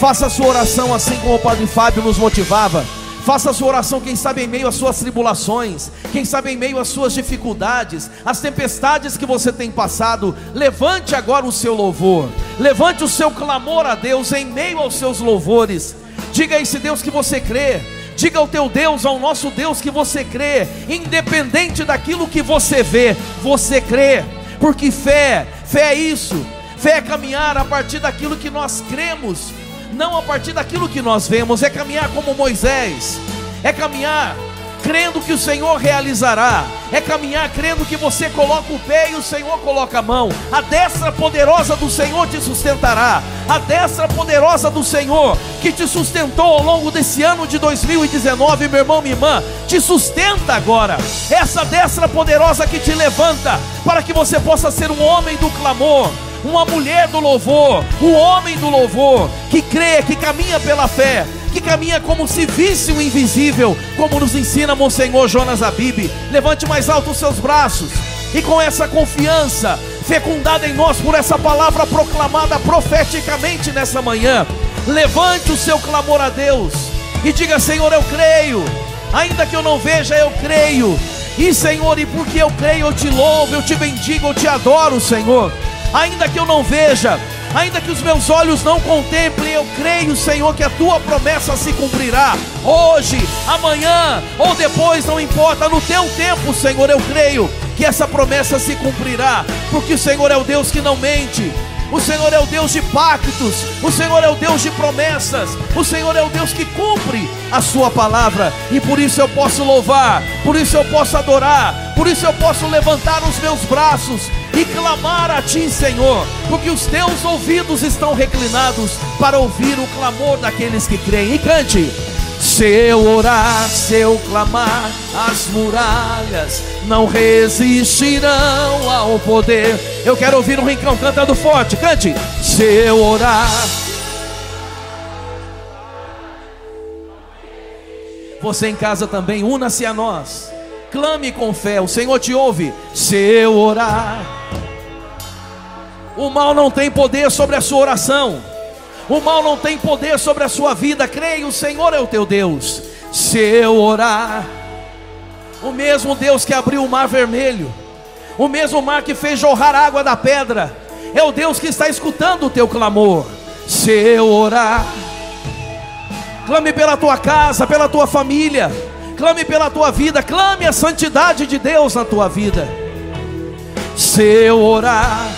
faça a sua oração assim como o Padre Fábio nos motivava. Faça a sua oração, quem sabe em meio às suas tribulações, quem sabe em meio às suas dificuldades, as tempestades que você tem passado. Levante agora o seu louvor, levante o seu clamor a Deus em meio aos seus louvores. Diga a esse Deus que você crê, diga ao teu Deus, ao nosso Deus que você crê, independente daquilo que você vê, você crê, porque fé, fé é isso, fé é caminhar a partir daquilo que nós cremos não a partir daquilo que nós vemos, é caminhar como Moisés, é caminhar crendo que o Senhor realizará, é caminhar crendo que você coloca o pé e o Senhor coloca a mão, a destra poderosa do Senhor te sustentará, a destra poderosa do Senhor que te sustentou ao longo desse ano de 2019, meu irmão, minha irmã, te sustenta agora, essa destra poderosa que te levanta, para que você possa ser um homem do clamor uma mulher do louvor, um homem do louvor, que crê, que caminha pela fé, que caminha como se visse o invisível, como nos ensina Monsenhor Jonas Abib. Levante mais alto os seus braços e com essa confiança, fecundada em nós por essa palavra proclamada profeticamente nessa manhã, levante o seu clamor a Deus e diga: Senhor, eu creio, ainda que eu não veja, eu creio E Senhor, e porque eu creio, eu te louvo, eu te bendigo, eu te adoro, Senhor. Ainda que eu não veja, ainda que os meus olhos não contemplem, eu creio, Senhor, que a tua promessa se cumprirá. Hoje, amanhã ou depois, não importa, no teu tempo, Senhor, eu creio que essa promessa se cumprirá, porque o Senhor é o Deus que não mente. O Senhor é o Deus de pactos, o Senhor é o Deus de promessas, o Senhor é o Deus que cumpre a Sua palavra, e por isso eu posso louvar, por isso eu posso adorar, por isso eu posso levantar os meus braços e clamar a Ti, Senhor, porque os teus ouvidos estão reclinados para ouvir o clamor daqueles que creem. E cante. Se eu orar, se eu clamar, as muralhas não resistirão ao poder. Eu quero ouvir um rincão cantando forte, cante. Se eu orar, você em casa também, una-se a nós. Clame com fé, o Senhor te ouve. Se eu orar, o mal não tem poder sobre a sua oração. O mal não tem poder sobre a sua vida. Creia, o Senhor é o teu Deus. Se eu orar, o mesmo Deus que abriu o mar vermelho, o mesmo mar que fez jorrar água da pedra, é o Deus que está escutando o teu clamor. Se eu orar, clame pela tua casa, pela tua família, clame pela tua vida, clame a santidade de Deus na tua vida. Se eu orar,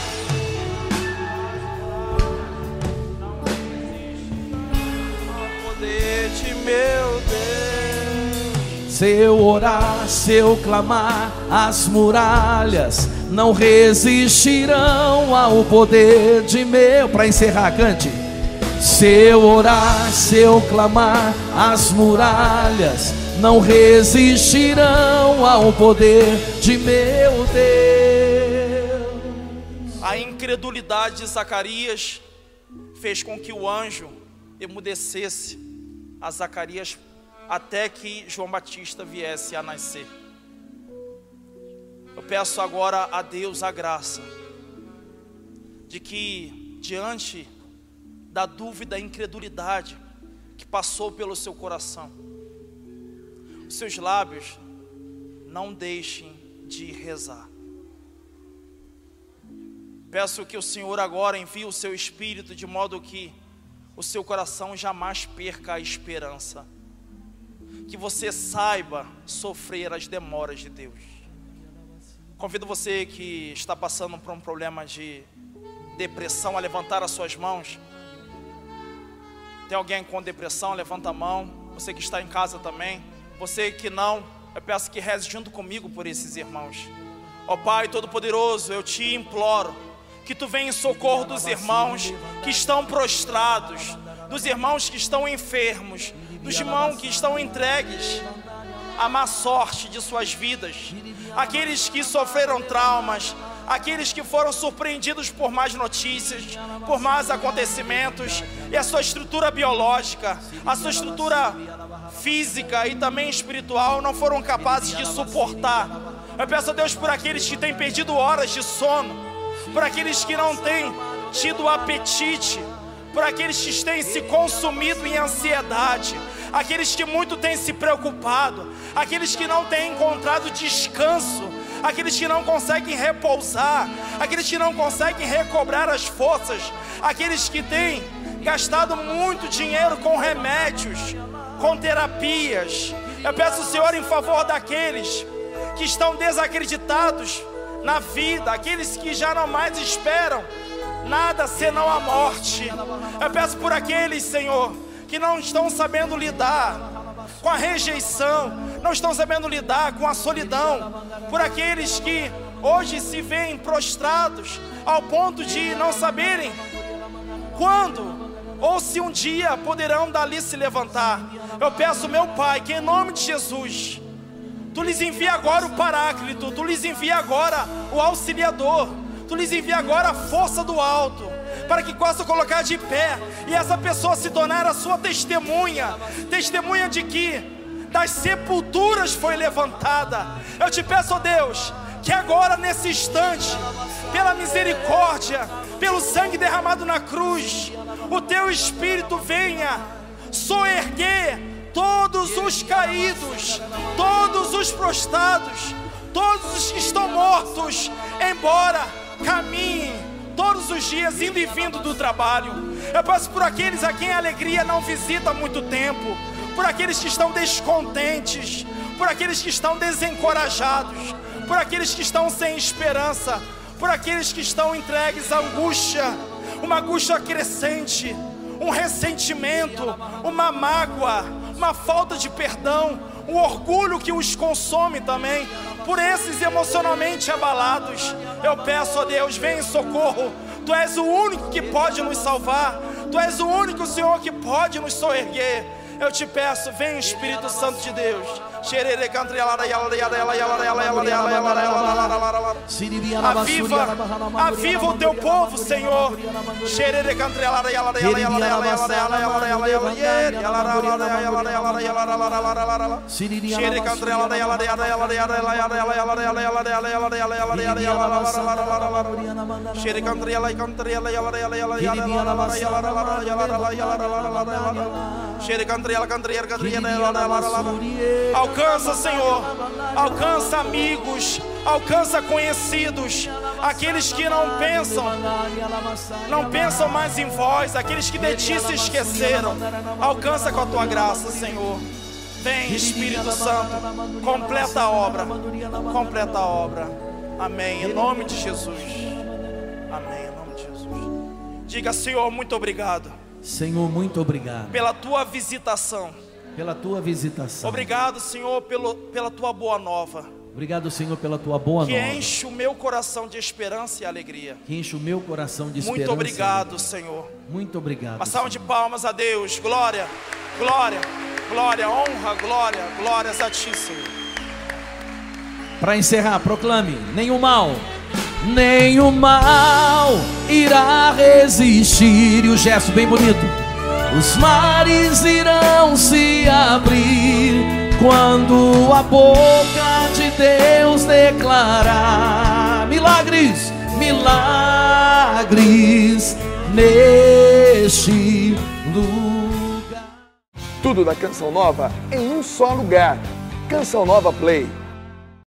Se eu orar, se eu clamar, as muralhas não resistirão ao poder de meu. Para encerrar, cante. Se eu orar, se eu clamar, as muralhas não resistirão ao poder de meu Deus. A incredulidade de Zacarias fez com que o anjo emudecesse a Zacarias até que João Batista viesse a nascer. Eu peço agora a Deus a graça de que, diante da dúvida e incredulidade que passou pelo seu coração, seus lábios não deixem de rezar. Peço que o Senhor agora envie o seu espírito de modo que o seu coração jamais perca a esperança que você saiba sofrer as demoras de Deus. Convido você que está passando por um problema de depressão a levantar as suas mãos. Tem alguém com depressão? Levanta a mão. Você que está em casa também. Você que não, eu peço que reze junto comigo por esses irmãos. Ó Pai Todo-Poderoso, eu te imploro que tu venha em socorro dos irmãos que estão prostrados, dos irmãos que estão enfermos, dos irmãos que estão entregues à má sorte de suas vidas, aqueles que sofreram traumas, aqueles que foram surpreendidos por más notícias, por más acontecimentos, e a sua estrutura biológica, a sua estrutura física e também espiritual não foram capazes de suportar. Eu peço a Deus por aqueles que têm perdido horas de sono, por aqueles que não têm tido apetite, por aqueles que têm se consumido em ansiedade, aqueles que muito têm se preocupado, aqueles que não têm encontrado descanso, aqueles que não conseguem repousar, aqueles que não conseguem recobrar as forças, aqueles que têm gastado muito dinheiro com remédios, com terapias. Eu peço o Senhor em favor daqueles que estão desacreditados na vida, aqueles que já não mais esperam nada senão a morte. Eu peço por aqueles, Senhor, que não estão sabendo lidar com a rejeição, não estão sabendo lidar com a solidão, por aqueles que hoje se veem prostrados ao ponto de não saberem quando ou se um dia poderão dali se levantar. Eu peço, meu Pai, que em nome de Jesus, Tu lhes envia agora o Paráclito, Tu lhes envia agora o Auxiliador, Tu lhes envia agora a força do alto, para que possa colocar de pé e essa pessoa se tornar a sua testemunha testemunha de que das sepulturas foi levantada. Eu te peço, ó Deus, que agora nesse instante, pela misericórdia, pelo sangue derramado na cruz, o teu espírito venha soerguer todos os caídos, todos os prostrados, todos os que estão mortos, embora caminhem todos os dias, indo e vindo do trabalho. Eu peço por aqueles a quem a alegria não visita há muito tempo, por aqueles que estão descontentes, por aqueles que estão desencorajados, por aqueles que estão sem esperança, por aqueles que estão entregues à angústia, uma angústia crescente, um ressentimento, uma mágoa, uma falta de perdão, um orgulho que os consome também. Por esses emocionalmente abalados, eu peço a Deus, vem em socorro. Tu és o único que pode nos salvar. Tu és o único Senhor que pode nos soerguer. Eu te peço, vem Espírito Santo de Deus. Aviva, aviva o teu povo, Senhor. Alcança, Senhor. Alcança amigos, alcança conhecidos, aqueles que não pensam, não pensam mais em vós, aqueles que de ti se esqueceram. Alcança com a tua graça, Senhor. Vem, Espírito Santo, completa a obra, completa a obra. Amém. Em nome de Jesus. Amém. Em nome de Jesus. Diga, Senhor, muito obrigado. Senhor, muito obrigado pela tua visitação. Pela tua visitação. Obrigado, Senhor, pelo, pela tua boa nova. Obrigado, Senhor, pela tua boa que nova. Que enche o meu coração de esperança e alegria. Que enche o meu coração de esperança. Muito obrigado, Senhor. Muito obrigado. Uma salva de palmas a Deus. Glória, glória, glória, honra, glória, glórias a ti, Senhor. Para encerrar, proclame: nenhum mal, nenhum mal irá resistir. E o gesto bem bonito. Os mares irão se abrir quando a boca de Deus declarar milagres, milagres neste lugar. Tudo da Canção Nova em um só lugar. Canção Nova Play.